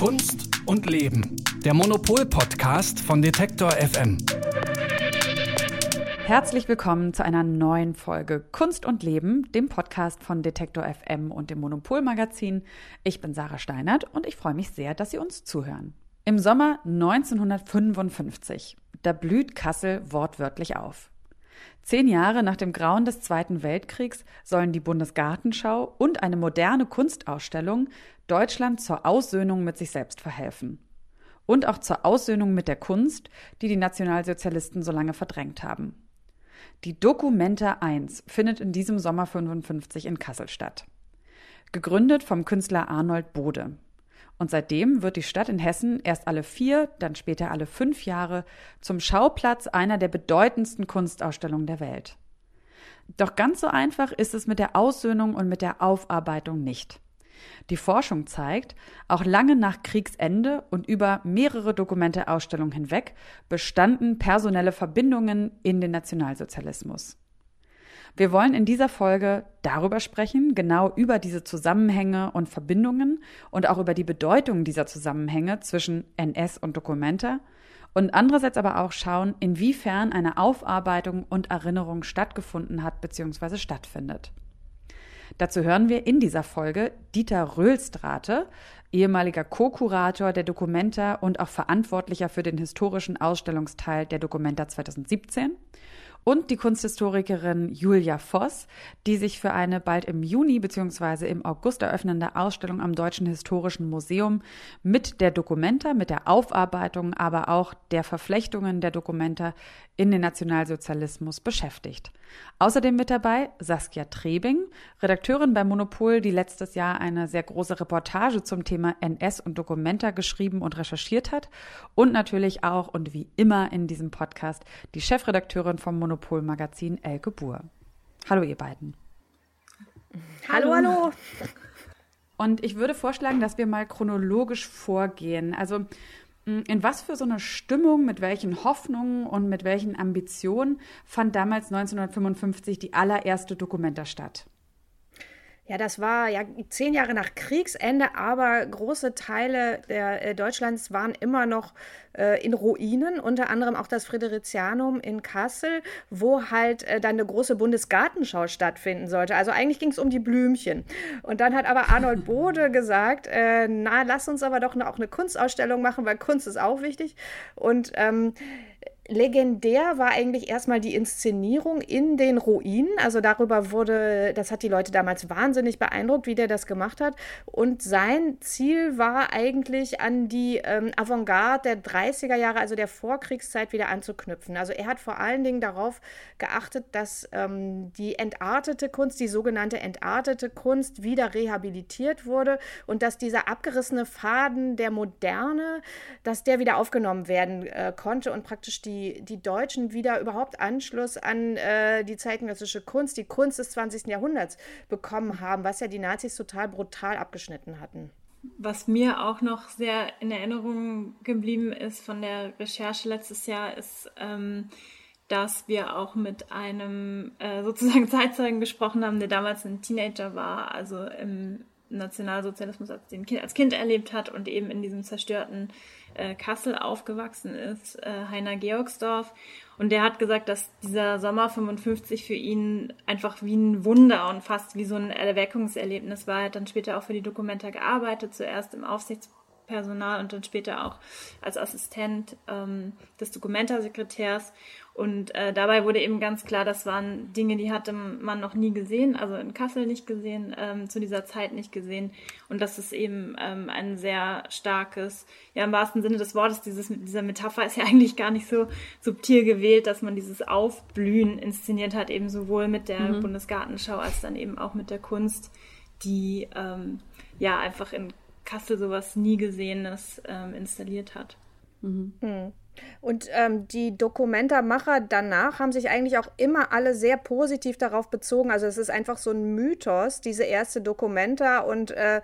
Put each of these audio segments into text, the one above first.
Kunst und Leben. Der Monopol-Podcast von Detektor FM. Herzlich willkommen zu einer neuen Folge Kunst und Leben, dem Podcast von Detektor FM und dem Monopol-Magazin. Ich bin Sarah Steinert und ich freue mich sehr, dass Sie uns zuhören. Im Sommer 1955, da blüht Kassel wortwörtlich auf. Zehn Jahre nach dem Grauen des Zweiten Weltkriegs sollen die Bundesgartenschau und eine moderne Kunstausstellung Deutschland zur Aussöhnung mit sich selbst verhelfen. Und auch zur Aussöhnung mit der Kunst, die die Nationalsozialisten so lange verdrängt haben. Die Documenta 1 findet in diesem Sommer 55 in Kassel statt. Gegründet vom Künstler Arnold Bode. Und seitdem wird die Stadt in Hessen erst alle vier, dann später alle fünf Jahre zum Schauplatz einer der bedeutendsten Kunstausstellungen der Welt. Doch ganz so einfach ist es mit der Aussöhnung und mit der Aufarbeitung nicht. Die Forschung zeigt, auch lange nach Kriegsende und über mehrere Dokumente-Ausstellungen hinweg bestanden personelle Verbindungen in den Nationalsozialismus. Wir wollen in dieser Folge darüber sprechen, genau über diese Zusammenhänge und Verbindungen und auch über die Bedeutung dieser Zusammenhänge zwischen NS und Dokumenta und andererseits aber auch schauen, inwiefern eine Aufarbeitung und Erinnerung stattgefunden hat bzw. stattfindet. Dazu hören wir in dieser Folge Dieter Röhlstrate, ehemaliger Co-Kurator der Documenta und auch Verantwortlicher für den historischen Ausstellungsteil der Documenta 2017 und die Kunsthistorikerin Julia Voss, die sich für eine bald im Juni bzw. im August eröffnende Ausstellung am Deutschen Historischen Museum mit der Dokumenta, mit der Aufarbeitung, aber auch der Verflechtungen der Dokumenta in den Nationalsozialismus beschäftigt. Außerdem mit dabei Saskia Trebing, Redakteurin bei Monopol, die letztes Jahr eine sehr große Reportage zum Thema NS und Dokumenta geschrieben und recherchiert hat und natürlich auch und wie immer in diesem Podcast die Chefredakteurin vom Monopol Magazin Elke Buhr. Hallo ihr beiden. Hallo, hallo. Und ich würde vorschlagen, dass wir mal chronologisch vorgehen. Also in was für so eine Stimmung, mit welchen Hoffnungen und mit welchen Ambitionen fand damals 1955 die allererste Dokumenta statt? Ja, das war ja zehn Jahre nach Kriegsende, aber große Teile der, äh, Deutschlands waren immer noch äh, in Ruinen, unter anderem auch das Fridericianum in Kassel, wo halt äh, dann eine große Bundesgartenschau stattfinden sollte. Also eigentlich ging es um die Blümchen. Und dann hat aber Arnold Bode gesagt, äh, na, lass uns aber doch auch eine Kunstausstellung machen, weil Kunst ist auch wichtig. Und ähm, legendär war eigentlich erstmal die Inszenierung in den Ruinen. Also darüber wurde, das hat die Leute damals wahnsinnig beeindruckt, wie der das gemacht hat. Und sein Ziel war eigentlich an die ähm, Avantgarde der 30er Jahre, also der Vorkriegszeit, wieder anzuknüpfen. Also er hat vor allen Dingen darauf geachtet, dass ähm, die entartete Kunst, die sogenannte entartete Kunst, wieder rehabilitiert wurde und dass dieser abgerissene Faden der Moderne, dass der wieder aufgenommen werden äh, konnte und praktisch die die, Deutschen wieder überhaupt Anschluss an äh, die zeitgenössische Kunst, die Kunst des 20. Jahrhunderts bekommen haben, was ja die Nazis total brutal abgeschnitten hatten. Was mir auch noch sehr in Erinnerung geblieben ist von der Recherche letztes Jahr, ist, ähm, dass wir auch mit einem äh, sozusagen Zeitzeugen gesprochen haben, der damals ein Teenager war, also im Nationalsozialismus als, kind, als Kind erlebt hat und eben in diesem zerstörten äh, Kassel aufgewachsen ist, äh, Heiner Georgsdorf. Und der hat gesagt, dass dieser Sommer 55 für ihn einfach wie ein Wunder und fast wie so ein Erweckungserlebnis war. Er hat dann später auch für die Dokumenta gearbeitet, zuerst im Aufsichtspersonal und dann später auch als Assistent ähm, des Dokumenta-Sekretärs. Und äh, dabei wurde eben ganz klar, das waren Dinge, die hatte man noch nie gesehen, also in Kassel nicht gesehen, ähm, zu dieser Zeit nicht gesehen. Und das ist eben ähm, ein sehr starkes, ja im wahrsten Sinne des Wortes, dieses, dieser Metapher ist ja eigentlich gar nicht so subtil gewählt, dass man dieses Aufblühen inszeniert hat, eben sowohl mit der mhm. Bundesgartenschau als dann eben auch mit der Kunst, die ähm, ja einfach in Kassel sowas nie Gesehenes ähm, installiert hat. Mhm. Mhm. Und ähm, die Dokumentarmacher danach haben sich eigentlich auch immer alle sehr positiv darauf bezogen. Also es ist einfach so ein Mythos, diese erste Dokumenta und äh,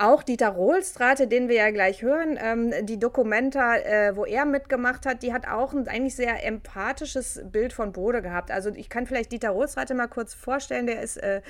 auch Dieter Rohlstrate, den wir ja gleich hören, ähm, die Dokumenta, äh, wo er mitgemacht hat, die hat auch ein eigentlich sehr empathisches Bild von Bode gehabt. Also ich kann vielleicht Dieter Rohlstrate mal kurz vorstellen, der ist äh,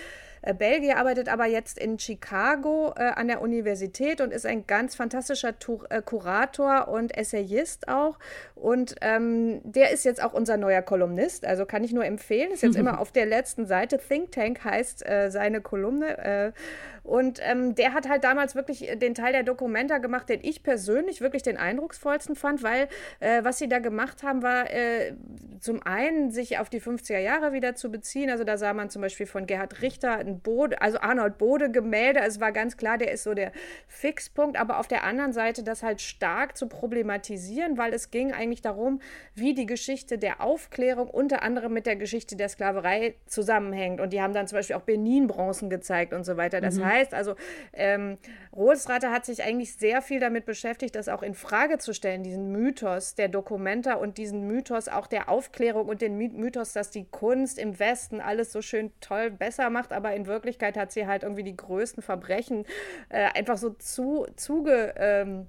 äh, Belgier, arbeitet aber jetzt in Chicago äh, an der Universität und ist ein ganz fantastischer Tur äh, Kurator und Essayist auch. Und ähm, der ist jetzt auch unser neuer Kolumnist, also kann ich nur empfehlen. Ist jetzt immer auf der letzten Seite. Think Tank heißt äh, seine Kolumne. Und ähm, der hat halt damals wirklich den Teil der Dokumenta gemacht, den ich persönlich wirklich den eindrucksvollsten fand, weil äh, was sie da gemacht haben, war äh, zum einen sich auf die 50er Jahre wieder zu beziehen. Also da sah man zum Beispiel von Gerhard Richter ein Bode, also Arnold Bode Gemälde. Also es war ganz klar, der ist so der Fixpunkt. Aber auf der anderen Seite das halt stark zu problematisieren, weil es ging eigentlich darum, wie die Geschichte der Aufklärung unter anderem mit der Geschichte der Sklaverei zusammenhängt. Und die haben dann zum Beispiel auch Benin-Bronzen gezeigt und so weiter. Das mhm. heißt also, ähm, Rohlsrater hat sich eigentlich sehr viel damit beschäftigt, das auch in Frage zu stellen, diesen Mythos der Dokumenta und diesen Mythos auch der Aufklärung und den Mythos, dass die Kunst im Westen alles so schön toll besser macht, aber in Wirklichkeit hat sie halt irgendwie die größten Verbrechen äh, einfach so zu, zuge. Ähm,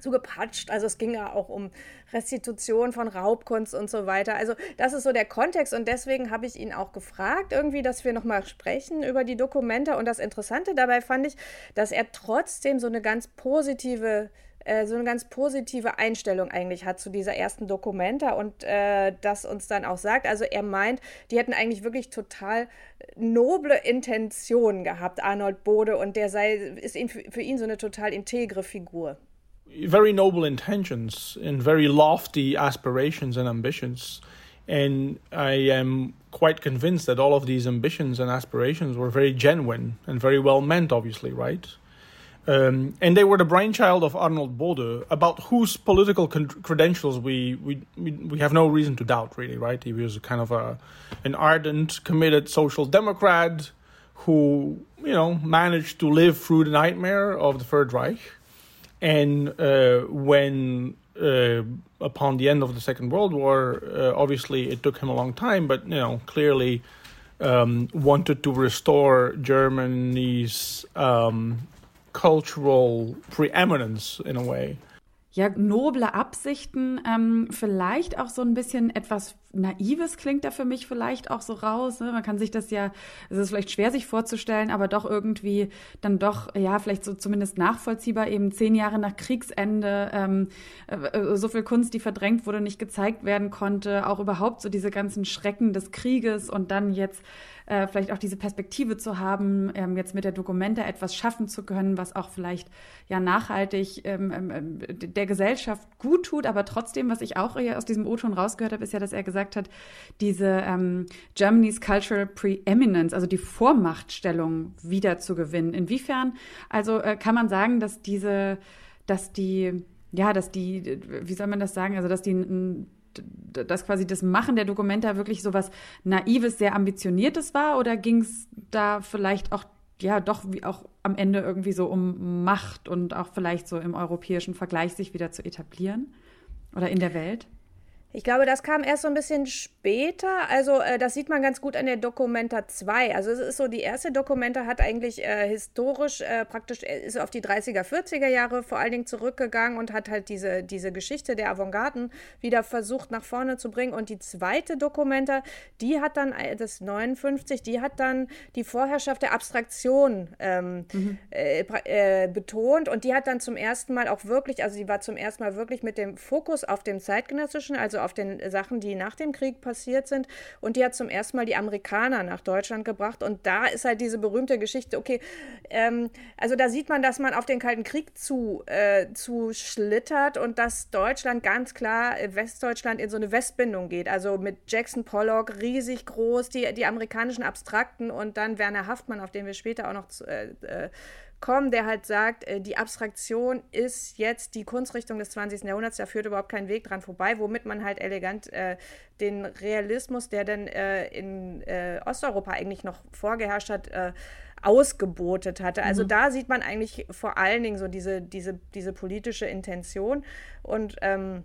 zugepatscht. Also es ging ja auch um Restitution von Raubkunst und so weiter. Also das ist so der Kontext und deswegen habe ich ihn auch gefragt, irgendwie, dass wir nochmal sprechen über die Dokumente. Und das Interessante dabei fand ich, dass er trotzdem so eine ganz positive äh, so eine ganz positive Einstellung eigentlich hat zu dieser ersten Dokumenta und äh, das uns dann auch sagt. Also er meint, die hätten eigentlich wirklich total noble Intentionen gehabt, Arnold Bode, und der sei, ist für ihn so eine total integre Figur. Very noble intentions and very lofty aspirations and ambitions. And I am quite convinced that all of these ambitions and aspirations were very genuine and very well meant, obviously, right? Um, and they were the brainchild of Arnold Bode, about whose political con- credentials we, we, we, have no reason to doubt, really, right? He was kind of a, an ardent, committed social democrat who, you know, managed to live through the nightmare of the Third Reich and uh, when uh, upon the end of the Second World War, uh, obviously it took him a long time, but you know clearly um, wanted to restore Germany's um, cultural preeminence in a way. Ja, noble Absichten, ähm, vielleicht auch so ein bisschen etwas Naives klingt da für mich vielleicht auch so raus. Ne? Man kann sich das ja, es ist vielleicht schwer sich vorzustellen, aber doch irgendwie dann doch, ja, vielleicht so zumindest nachvollziehbar, eben zehn Jahre nach Kriegsende, ähm, äh, so viel Kunst, die verdrängt wurde, nicht gezeigt werden konnte, auch überhaupt so diese ganzen Schrecken des Krieges und dann jetzt äh, vielleicht auch diese Perspektive zu haben, ähm, jetzt mit der Dokumente etwas schaffen zu können, was auch vielleicht ja nachhaltig ähm, ähm, ähm der Gesellschaft gut tut, aber trotzdem, was ich auch aus diesem O-Ton rausgehört habe, ist ja, dass er gesagt hat, diese ähm, Germany's Cultural Preeminence, also die Vormachtstellung wieder zu gewinnen. Inwiefern, also äh, kann man sagen, dass diese, dass die ja, dass die, wie soll man das sagen, also dass die dass quasi das Machen der Dokumenta wirklich so was Naives, sehr Ambitioniertes war? Oder ging es da vielleicht auch, ja, doch wie auch am Ende irgendwie so um Macht und auch vielleicht so im europäischen Vergleich sich wieder zu etablieren? Oder in der Welt? Ich glaube, das kam erst so ein bisschen später. Also, äh, das sieht man ganz gut an der Dokumenta 2. Also, es ist so, die erste Dokumenta hat eigentlich äh, historisch äh, praktisch, äh, ist auf die 30er, 40er Jahre vor allen Dingen zurückgegangen und hat halt diese, diese Geschichte der Avantgarden wieder versucht nach vorne zu bringen. Und die zweite Dokumenta, die hat dann, äh, das 59, die hat dann die Vorherrschaft der Abstraktion ähm, mhm. Äh, betont. Und die hat dann zum ersten Mal auch wirklich, also die war zum ersten Mal wirklich mit dem Fokus auf dem zeitgenössischen, also auf den Sachen, die nach dem Krieg passiert sind. Und die hat zum ersten Mal die Amerikaner nach Deutschland gebracht. Und da ist halt diese berühmte Geschichte, okay, ähm, also da sieht man, dass man auf den Kalten Krieg zu, äh, zu schlittert und dass Deutschland ganz klar, äh, Westdeutschland in so eine Westbindung geht. Also mit Jackson Pollock riesig groß, die, die amerikanischen Abstrakten und dann Werner Haftmann, auf den wir später auch noch zu, äh, äh kommen, der halt sagt, äh, die Abstraktion ist jetzt die Kunstrichtung des 20. Jahrhunderts, da führt überhaupt kein Weg dran vorbei, womit man halt elegant äh, den Realismus, der dann äh, in äh, Osteuropa eigentlich noch vorgeherrscht hat, äh, ausgebotet hatte. Also mhm. da sieht man eigentlich vor allen Dingen so diese, diese, diese politische Intention und ähm,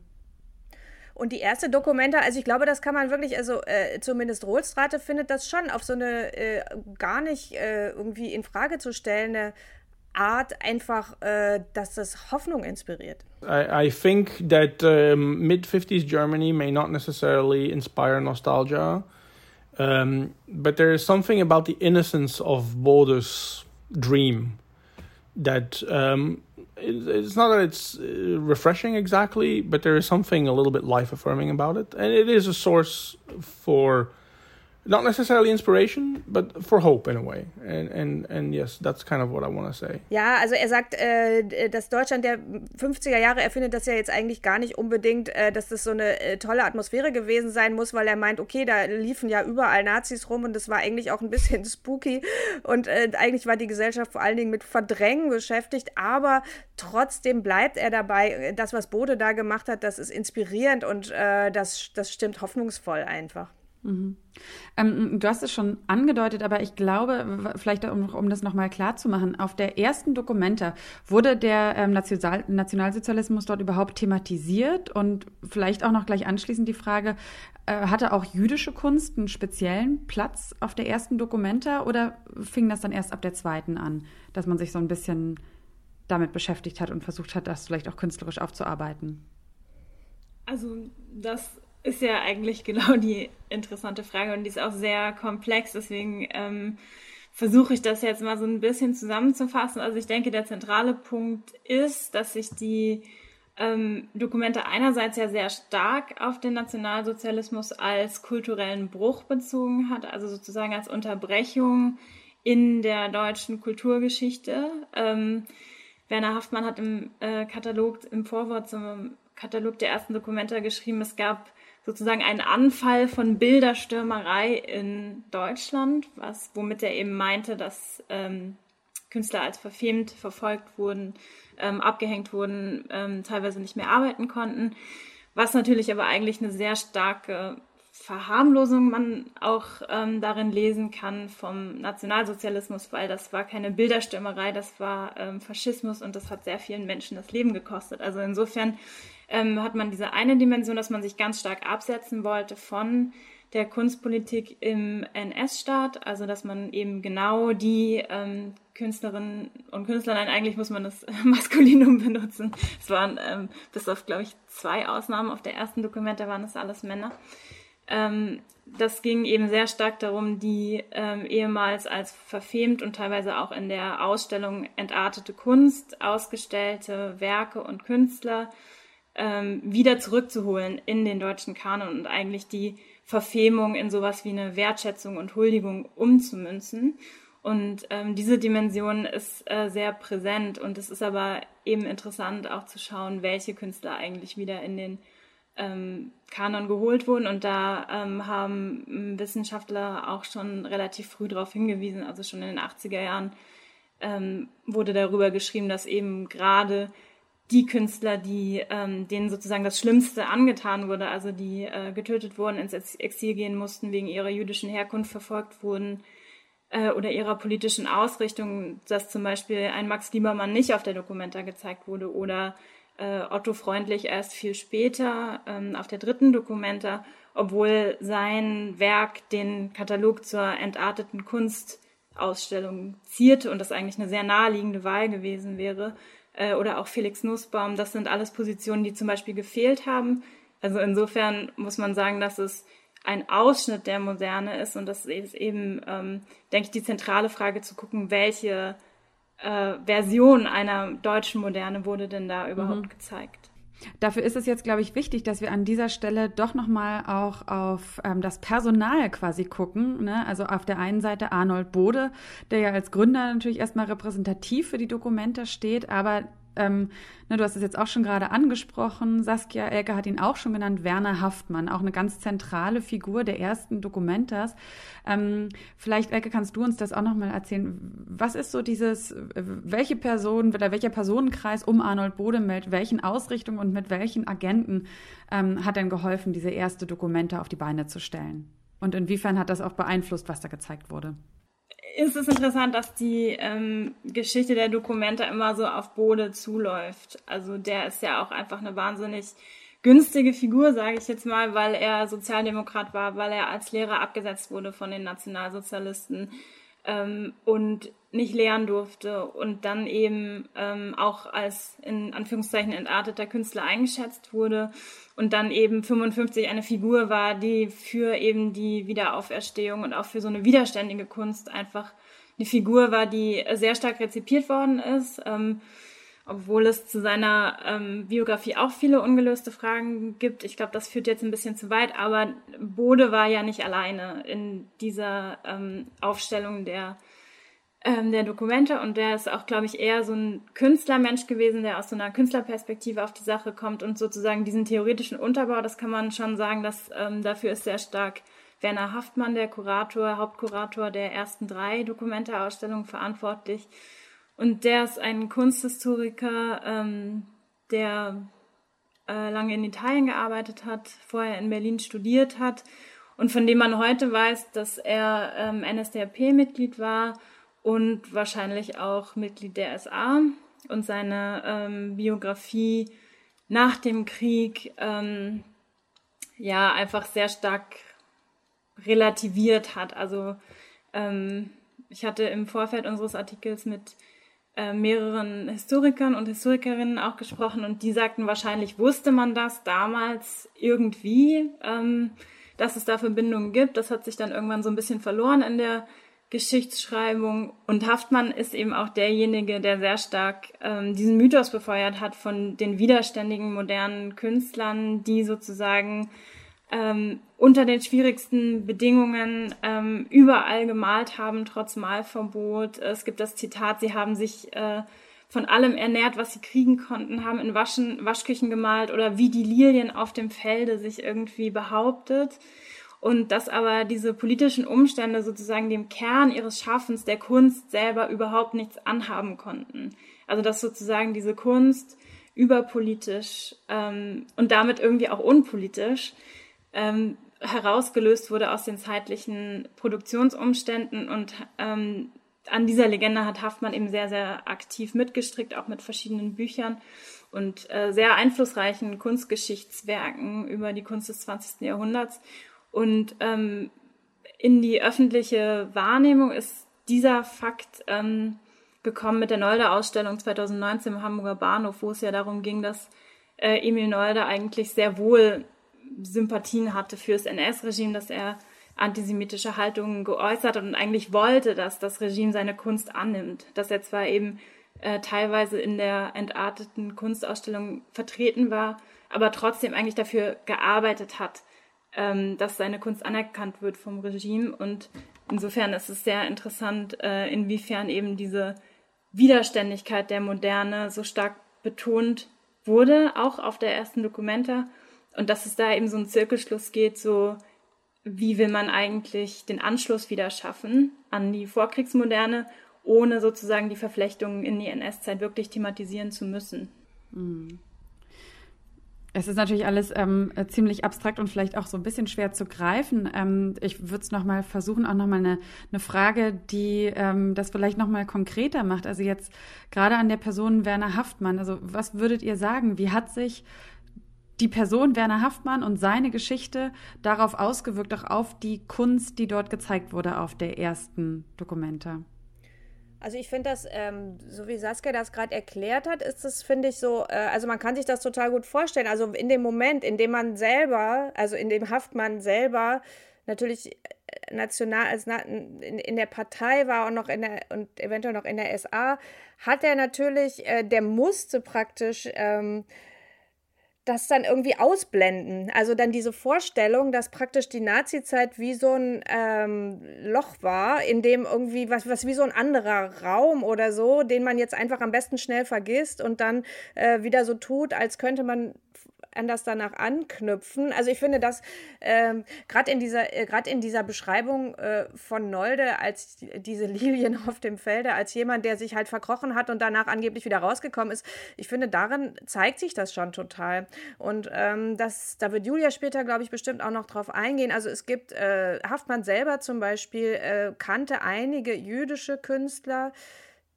und die erste Dokumente, also ich glaube, das kann man wirklich, also äh, zumindest Rohlstrate findet das schon auf so eine äh, gar nicht äh, irgendwie in Frage zu stellende Art einfach, äh, dass das Hoffnung inspiriert. I, I think that um, mid 50s Germany may not necessarily inspire nostalgia. Um, but there is something about the innocence of Bode's dream that um, it, it's not that it's uh, refreshing exactly, but there is something a little bit life affirming about it, and it is a source for not necessarily inspiration, but for hope in a way. And and and yes, that's kind of what I want to say. Ja, also er sagt, äh, dass Deutschland der 50er Jahre, er findet das ja jetzt eigentlich gar nicht unbedingt, äh, dass das so eine äh, tolle Atmosphäre gewesen sein muss, weil er meint, okay, da liefen ja überall Nazis rum und das war eigentlich auch ein bisschen spooky und äh, eigentlich war die Gesellschaft vor allen Dingen mit Verdrängen beschäftigt, aber trotzdem bleibt er dabei, das, was Bode da gemacht hat, das ist inspirierend und äh, das, das stimmt hoffnungsvoll einfach. Mhm. Ähm, du hast es schon angedeutet, aber ich glaube, vielleicht um, um das nochmal klar zu machen, auf der ersten Dokumenta wurde der ähm, National Nationalsozialismus dort überhaupt thematisiert und vielleicht auch noch gleich anschließend die Frage, äh, hatte auch jüdische Kunst einen speziellen Platz auf der ersten Dokumenta oder fing das dann erst ab der zweiten an, dass man sich so ein bisschen damit beschäftigt hat und versucht hat, das vielleicht auch künstlerisch aufzuarbeiten? Also das ist ja eigentlich genau die interessante Frage und die ist auch sehr komplex. Deswegen ähm, versuche ich das jetzt mal so ein bisschen zusammenzufassen. Also ich denke, der zentrale Punkt ist, dass sich die ähm, Dokumente einerseits ja sehr stark auf den Nationalsozialismus als kulturellen Bruch bezogen hat, also sozusagen als Unterbrechung in der deutschen Kulturgeschichte. Ähm, Werner Haftmann hat im äh, Katalog, im Vorwort zum Katalog der ersten Dokumente geschrieben, es gab sozusagen einen Anfall von Bilderstürmerei in Deutschland, was, womit er eben meinte, dass ähm, Künstler als verfemt verfolgt wurden, ähm, abgehängt wurden, ähm, teilweise nicht mehr arbeiten konnten. Was natürlich aber eigentlich eine sehr starke Verharmlosung man auch ähm, darin lesen kann vom Nationalsozialismus, weil das war keine Bilderstürmerei, das war ähm, Faschismus und das hat sehr vielen Menschen das Leben gekostet. Also insofern ähm, hat man diese eine Dimension, dass man sich ganz stark absetzen wollte von der Kunstpolitik im NS-Staat, also dass man eben genau die ähm, Künstlerinnen und Künstler, nein, eigentlich muss man das Maskulinum benutzen. Es waren ähm, bis auf, glaube ich, zwei Ausnahmen auf der ersten Dokumente waren es alles Männer. Ähm, das ging eben sehr stark darum, die ähm, ehemals als verfemt und teilweise auch in der Ausstellung entartete Kunst ausgestellte Werke und Künstler ähm, wieder zurückzuholen in den deutschen Kanon und eigentlich die Verfemung in sowas wie eine Wertschätzung und Huldigung umzumünzen. Und ähm, diese Dimension ist äh, sehr präsent und es ist aber eben interessant auch zu schauen, welche Künstler eigentlich wieder in den ähm, Kanon geholt wurden. Und da ähm, haben Wissenschaftler auch schon relativ früh darauf hingewiesen, also schon in den 80er Jahren ähm, wurde darüber geschrieben, dass eben gerade die Künstler, die ähm, denen sozusagen das Schlimmste angetan wurde, also die äh, getötet wurden, ins Exil gehen mussten, wegen ihrer jüdischen Herkunft verfolgt wurden äh, oder ihrer politischen Ausrichtung, dass zum Beispiel ein Max Liebermann nicht auf der Dokumenta gezeigt wurde oder äh, Otto Freundlich erst viel später ähm, auf der dritten Dokumenta, obwohl sein Werk den Katalog zur entarteten Kunstausstellung zierte und das eigentlich eine sehr naheliegende Wahl gewesen wäre äh, oder auch Felix Nussbaum, das sind alles Positionen, die zum Beispiel gefehlt haben. Also insofern muss man sagen, dass es ein Ausschnitt der Moderne ist und das ist eben, ähm, denke ich, die zentrale Frage zu gucken, welche äh, Version einer deutschen Moderne wurde denn da überhaupt mhm. gezeigt. Dafür ist es jetzt, glaube ich, wichtig, dass wir an dieser Stelle doch nochmal auch auf ähm, das Personal quasi gucken. Ne? Also auf der einen Seite Arnold Bode, der ja als Gründer natürlich erstmal repräsentativ für die Dokumente steht, aber ähm, ne, du hast es jetzt auch schon gerade angesprochen, Saskia Elke hat ihn auch schon genannt, Werner Haftmann, auch eine ganz zentrale Figur der ersten Dokumentas. Ähm, vielleicht, Elke, kannst du uns das auch nochmal erzählen. Was ist so dieses, welche Person oder welcher Personenkreis um Arnold Bodemelt, welchen Ausrichtungen und mit welchen Agenten ähm, hat denn geholfen, diese erste Dokumente auf die Beine zu stellen? Und inwiefern hat das auch beeinflusst, was da gezeigt wurde? Ist es interessant, dass die ähm, Geschichte der Dokumente immer so auf Bode zuläuft. Also der ist ja auch einfach eine wahnsinnig günstige Figur, sage ich jetzt mal, weil er Sozialdemokrat war, weil er als Lehrer abgesetzt wurde von den Nationalsozialisten ähm, und nicht lehren durfte und dann eben ähm, auch als in Anführungszeichen entarteter Künstler eingeschätzt wurde und dann eben 55 eine Figur war, die für eben die Wiederauferstehung und auch für so eine widerständige Kunst einfach eine Figur war, die sehr stark rezipiert worden ist. Ähm, obwohl es zu seiner ähm, Biografie auch viele ungelöste Fragen gibt. Ich glaube, das führt jetzt ein bisschen zu weit, aber Bode war ja nicht alleine in dieser ähm, Aufstellung der, ähm, der Dokumente. Und der ist auch, glaube ich, eher so ein Künstlermensch gewesen, der aus so einer Künstlerperspektive auf die Sache kommt und sozusagen diesen theoretischen Unterbau, das kann man schon sagen, dass ähm, dafür ist sehr stark Werner Haftmann, der Kurator, Hauptkurator der ersten drei Dokumente-Ausstellungen verantwortlich. Und der ist ein Kunsthistoriker, ähm, der äh, lange in Italien gearbeitet hat, vorher in Berlin studiert hat und von dem man heute weiß, dass er ähm, NSDAP-Mitglied war und wahrscheinlich auch Mitglied der SA und seine ähm, Biografie nach dem Krieg ähm, ja einfach sehr stark relativiert hat. Also ähm, ich hatte im Vorfeld unseres Artikels mit äh, mehreren Historikern und Historikerinnen auch gesprochen und die sagten, wahrscheinlich wusste man das damals irgendwie, ähm, dass es da Verbindungen gibt. Das hat sich dann irgendwann so ein bisschen verloren in der Geschichtsschreibung. Und Haftmann ist eben auch derjenige, der sehr stark ähm, diesen Mythos befeuert hat von den widerständigen modernen Künstlern, die sozusagen ähm, unter den schwierigsten Bedingungen ähm, überall gemalt haben, trotz Malverbot. Es gibt das Zitat, sie haben sich äh, von allem ernährt, was sie kriegen konnten, haben in Waschen, Waschküchen gemalt oder wie die Lilien auf dem Felde sich irgendwie behauptet. Und dass aber diese politischen Umstände sozusagen dem Kern ihres Schaffens der Kunst selber überhaupt nichts anhaben konnten. Also dass sozusagen diese Kunst überpolitisch ähm, und damit irgendwie auch unpolitisch ähm, herausgelöst wurde aus den zeitlichen Produktionsumständen und ähm, an dieser Legende hat Haftmann eben sehr, sehr aktiv mitgestrickt, auch mit verschiedenen Büchern und äh, sehr einflussreichen Kunstgeschichtswerken über die Kunst des 20. Jahrhunderts. Und ähm, in die öffentliche Wahrnehmung ist dieser Fakt ähm, gekommen mit der Nolde-Ausstellung 2019 im Hamburger Bahnhof, wo es ja darum ging, dass äh, Emil Nolde eigentlich sehr wohl Sympathien hatte fürs NS-Regime, dass er antisemitische Haltungen geäußert hat und eigentlich wollte, dass das Regime seine Kunst annimmt. Dass er zwar eben äh, teilweise in der entarteten Kunstausstellung vertreten war, aber trotzdem eigentlich dafür gearbeitet hat, ähm, dass seine Kunst anerkannt wird vom Regime. Und insofern ist es sehr interessant, äh, inwiefern eben diese Widerständigkeit der Moderne so stark betont wurde, auch auf der ersten Dokumenta und dass es da eben so einen Zirkelschluss geht, so wie will man eigentlich den Anschluss wieder schaffen an die Vorkriegsmoderne, ohne sozusagen die Verflechtungen in die NS-Zeit wirklich thematisieren zu müssen. Mhm. Es ist natürlich alles ähm, ziemlich abstrakt und vielleicht auch so ein bisschen schwer zu greifen. Ähm, ich würde es nochmal versuchen, auch nochmal eine, eine Frage, die ähm, das vielleicht nochmal konkreter macht. Also jetzt gerade an der Person Werner Haftmann. Also was würdet ihr sagen? Wie hat sich die Person Werner Haftmann und seine Geschichte darauf ausgewirkt, auch auf die Kunst, die dort gezeigt wurde auf der ersten Dokumente? Also ich finde das, ähm, so wie Saskia das gerade erklärt hat, ist das, finde ich, so, äh, also man kann sich das total gut vorstellen. Also in dem Moment, in dem man selber, also in dem Haftmann selber natürlich äh, national, als in, in der Partei war und noch in der und eventuell noch in der SA, hat er natürlich, äh, der musste praktisch ähm, das dann irgendwie ausblenden. Also dann diese Vorstellung, dass praktisch die Nazi-Zeit wie so ein ähm, Loch war, in dem irgendwie was, was wie so ein anderer Raum oder so, den man jetzt einfach am besten schnell vergisst und dann äh, wieder so tut, als könnte man anders danach anknüpfen. Also ich finde, dass ähm, gerade in dieser äh, gerade in dieser Beschreibung äh, von Nolde als diese Lilien auf dem Felde als jemand, der sich halt verkrochen hat und danach angeblich wieder rausgekommen ist, ich finde, darin zeigt sich das schon total. Und ähm, das, da wird Julia später, glaube ich, bestimmt auch noch drauf eingehen. Also es gibt äh, Haftmann selber zum Beispiel äh, kannte einige jüdische Künstler,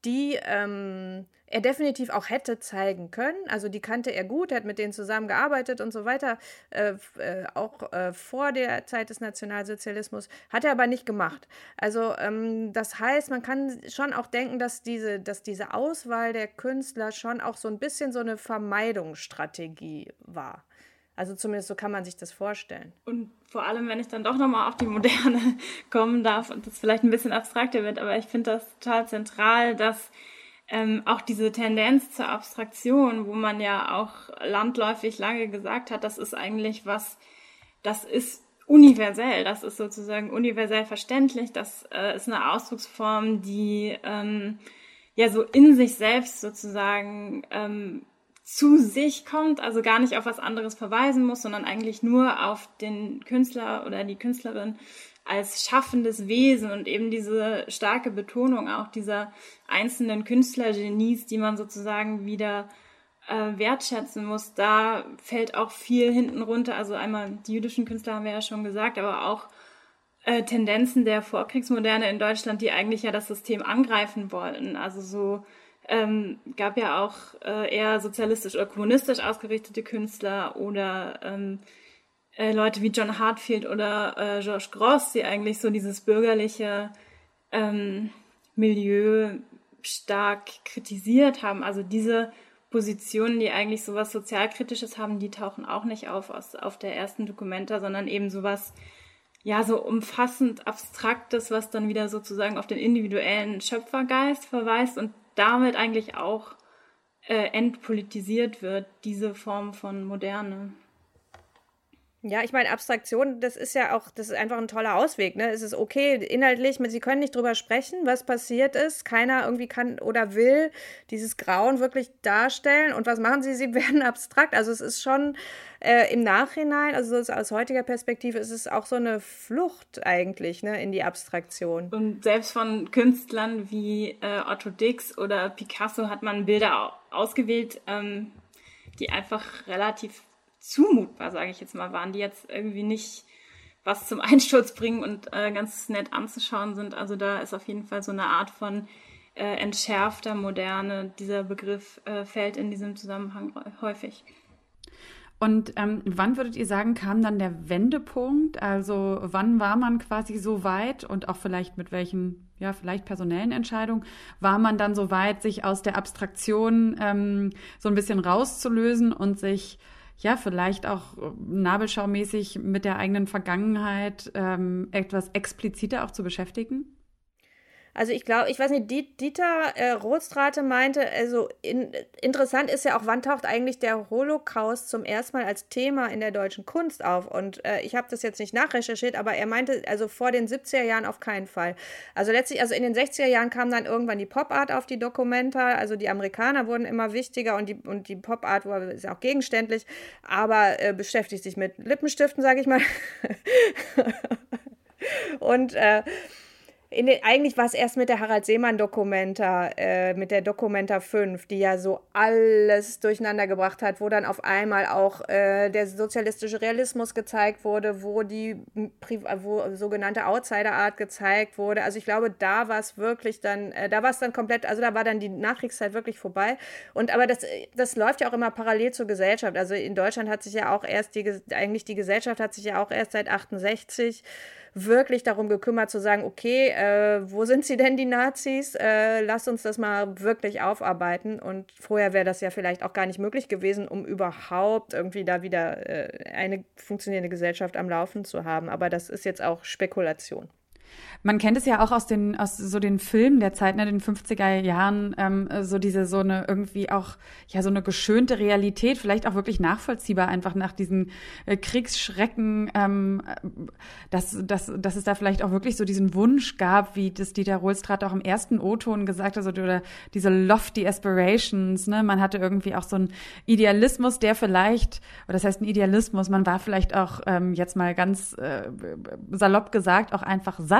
die ähm, er definitiv auch hätte zeigen können. Also die kannte er gut, er hat mit denen zusammengearbeitet und so weiter, äh, äh, auch äh, vor der Zeit des Nationalsozialismus, hat er aber nicht gemacht. Also ähm, das heißt, man kann schon auch denken, dass diese, dass diese Auswahl der Künstler schon auch so ein bisschen so eine Vermeidungsstrategie war. Also zumindest so kann man sich das vorstellen. Und vor allem, wenn ich dann doch nochmal auf die Moderne kommen darf und das vielleicht ein bisschen abstrakter wird, aber ich finde das total zentral, dass ähm, auch diese Tendenz zur Abstraktion, wo man ja auch landläufig lange gesagt hat, das ist eigentlich was, das ist universell, das ist sozusagen universell verständlich, das äh, ist eine Ausdrucksform, die ähm, ja so in sich selbst sozusagen ähm, zu sich kommt, also gar nicht auf was anderes verweisen muss, sondern eigentlich nur auf den Künstler oder die Künstlerin als schaffendes Wesen und eben diese starke Betonung auch dieser einzelnen Künstlergenies, die man sozusagen wieder äh, wertschätzen muss, da fällt auch viel hinten runter. Also einmal die jüdischen Künstler haben wir ja schon gesagt, aber auch äh, Tendenzen der Vorkriegsmoderne in Deutschland, die eigentlich ja das System angreifen wollten. Also so ähm, gab ja auch äh, eher sozialistisch oder kommunistisch ausgerichtete Künstler oder ähm, äh, Leute wie John Hartfield oder äh, Georges Gross, die eigentlich so dieses bürgerliche ähm, Milieu stark kritisiert haben. Also diese Positionen, die eigentlich sowas sozialkritisches haben, die tauchen auch nicht auf aus, auf der ersten Dokumenta, sondern eben sowas ja so umfassend abstraktes, was dann wieder sozusagen auf den individuellen Schöpfergeist verweist und damit eigentlich auch äh, entpolitisiert wird, diese Form von Moderne. Ja, ich meine, Abstraktion, das ist ja auch, das ist einfach ein toller Ausweg. Ne? Es ist okay, inhaltlich, Sie können nicht drüber sprechen, was passiert ist. Keiner irgendwie kann oder will dieses Grauen wirklich darstellen. Und was machen Sie? Sie werden abstrakt. Also es ist schon äh, im Nachhinein, also aus heutiger Perspektive, ist es auch so eine Flucht eigentlich ne, in die Abstraktion. Und selbst von Künstlern wie äh, Otto Dix oder Picasso hat man Bilder ausgewählt, ähm, die einfach relativ zumutbar, sage ich jetzt mal, waren, die jetzt irgendwie nicht was zum Einsturz bringen und äh, ganz nett anzuschauen sind. Also da ist auf jeden Fall so eine Art von äh, entschärfter Moderne. Dieser Begriff äh, fällt in diesem Zusammenhang häufig. Und ähm, wann würdet ihr sagen, kam dann der Wendepunkt? Also wann war man quasi so weit und auch vielleicht mit welchen, ja, vielleicht personellen Entscheidungen, war man dann so weit, sich aus der Abstraktion ähm, so ein bisschen rauszulösen und sich ja, vielleicht auch äh, nabelschaumäßig mit der eigenen Vergangenheit ähm, etwas expliziter auch zu beschäftigen? Also ich glaube, ich weiß nicht, Dieter äh, Rothstrate meinte, also in, interessant ist ja auch, wann taucht eigentlich der Holocaust zum ersten Mal als Thema in der deutschen Kunst auf? Und äh, ich habe das jetzt nicht nachrecherchiert, aber er meinte, also vor den 70er Jahren auf keinen Fall. Also letztlich, also in den 60er Jahren kam dann irgendwann die Pop-Art auf die Dokumenta, also die Amerikaner wurden immer wichtiger und die, und die Pop-Art ist auch gegenständlich, aber äh, beschäftigt sich mit Lippenstiften, sage ich mal. und äh, den, eigentlich war es erst mit der Harald Seemann-Dokumenta, äh, mit der Dokumenta 5, die ja so alles durcheinander gebracht hat, wo dann auf einmal auch äh, der sozialistische Realismus gezeigt wurde, wo die wo sogenannte Outsider-Art gezeigt wurde. Also ich glaube, da war es wirklich dann, äh, da war es dann komplett, also da war dann die Nachkriegszeit wirklich vorbei. Und aber das, das läuft ja auch immer parallel zur Gesellschaft. Also in Deutschland hat sich ja auch erst die, eigentlich die Gesellschaft hat sich ja auch erst seit 68 wirklich darum gekümmert zu sagen, okay, äh, wo sind sie denn, die Nazis? Äh, lass uns das mal wirklich aufarbeiten. Und vorher wäre das ja vielleicht auch gar nicht möglich gewesen, um überhaupt irgendwie da wieder äh, eine funktionierende Gesellschaft am Laufen zu haben. Aber das ist jetzt auch Spekulation. Man kennt es ja auch aus den, aus so den Filmen der Zeit, ne, den 50er Jahren, ähm, so diese, so eine irgendwie auch, ja, so eine geschönte Realität, vielleicht auch wirklich nachvollziehbar, einfach nach diesen äh, Kriegsschrecken, ähm, dass, dass, dass es da vielleicht auch wirklich so diesen Wunsch gab, wie das Dieter Rohlstraat auch im ersten O-Ton gesagt hat, oder diese lofty aspirations, ne, man hatte irgendwie auch so einen Idealismus, der vielleicht, oder das heißt ein Idealismus, man war vielleicht auch ähm, jetzt mal ganz äh, salopp gesagt, auch einfach satt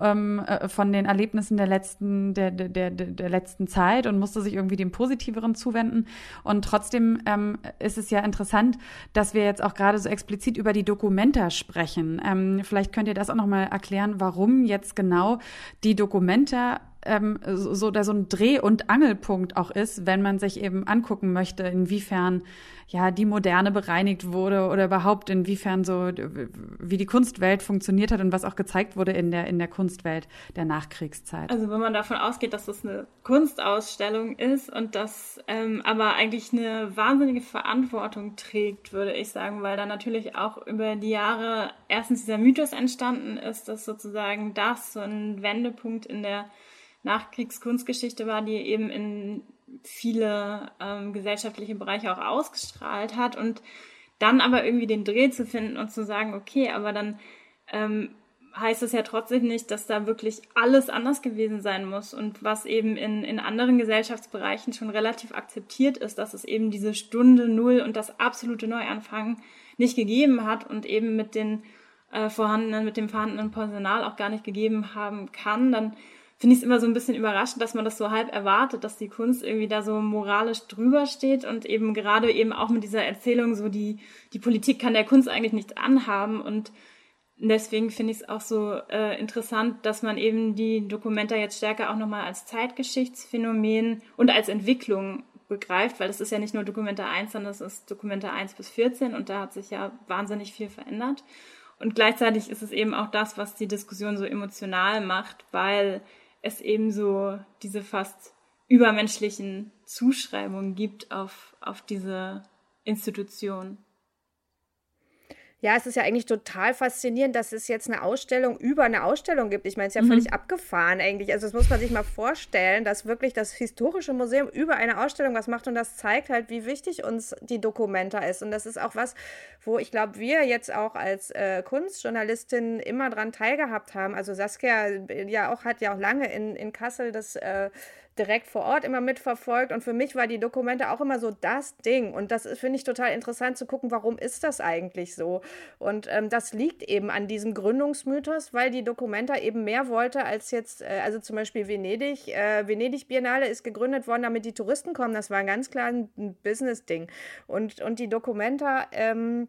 ähm, äh, von den Erlebnissen der letzten, der, der, der, der letzten Zeit und musste sich irgendwie dem Positiveren zuwenden. Und trotzdem ähm, ist es ja interessant, dass wir jetzt auch gerade so explizit über die Dokumenta sprechen. Ähm, vielleicht könnt ihr das auch nochmal erklären, warum jetzt genau die Dokumenta ähm, so, so, so ein Dreh- und Angelpunkt auch ist, wenn man sich eben angucken möchte, inwiefern ja die Moderne bereinigt wurde oder überhaupt inwiefern so wie die Kunstwelt funktioniert hat und was auch gezeigt wurde in der in der Kunstwelt der Nachkriegszeit. Also wenn man davon ausgeht, dass das eine Kunstausstellung ist und das ähm, aber eigentlich eine wahnsinnige Verantwortung trägt, würde ich sagen, weil da natürlich auch über die Jahre erstens dieser Mythos entstanden ist, dass sozusagen das so ein Wendepunkt in der Nachkriegskunstgeschichte war, die eben in viele ähm, gesellschaftliche Bereiche auch ausgestrahlt hat. Und dann aber irgendwie den Dreh zu finden und zu sagen, okay, aber dann ähm, heißt es ja trotzdem nicht, dass da wirklich alles anders gewesen sein muss. Und was eben in, in anderen Gesellschaftsbereichen schon relativ akzeptiert ist, dass es eben diese Stunde Null und das absolute Neuanfangen nicht gegeben hat und eben mit den äh, vorhandenen, mit dem vorhandenen Personal auch gar nicht gegeben haben kann, dann finde ich es immer so ein bisschen überraschend, dass man das so halb erwartet, dass die Kunst irgendwie da so moralisch drüber steht und eben gerade eben auch mit dieser Erzählung so die, die Politik kann der Kunst eigentlich nichts anhaben und deswegen finde ich es auch so äh, interessant, dass man eben die Dokumenta jetzt stärker auch nochmal als Zeitgeschichtsphänomen und als Entwicklung begreift, weil das ist ja nicht nur Dokumenta 1, sondern das ist Dokumenta 1 bis 14 und da hat sich ja wahnsinnig viel verändert. Und gleichzeitig ist es eben auch das, was die Diskussion so emotional macht, weil es eben so diese fast übermenschlichen Zuschreibungen gibt auf, auf diese Institution. Ja, es ist ja eigentlich total faszinierend, dass es jetzt eine Ausstellung über eine Ausstellung gibt. Ich meine, es ist ja mhm. völlig abgefahren eigentlich. Also das muss man sich mal vorstellen, dass wirklich das historische Museum über eine Ausstellung was macht und das zeigt halt, wie wichtig uns die Dokumenta ist. Und das ist auch was, wo ich glaube, wir jetzt auch als äh, Kunstjournalistin immer dran teilgehabt haben. Also Saskia äh, ja auch hat ja auch lange in, in Kassel das äh, direkt vor Ort immer mitverfolgt. Und für mich war die Dokumente auch immer so das Ding. Und das finde ich total interessant zu gucken, warum ist das eigentlich so? Und ähm, das liegt eben an diesem Gründungsmythos, weil die Dokumenta eben mehr wollte als jetzt, äh, also zum Beispiel Venedig. Äh, Venedig Biennale ist gegründet worden, damit die Touristen kommen. Das war ein ganz klar ein Business-Ding. Und, und die Dokumenta, ähm,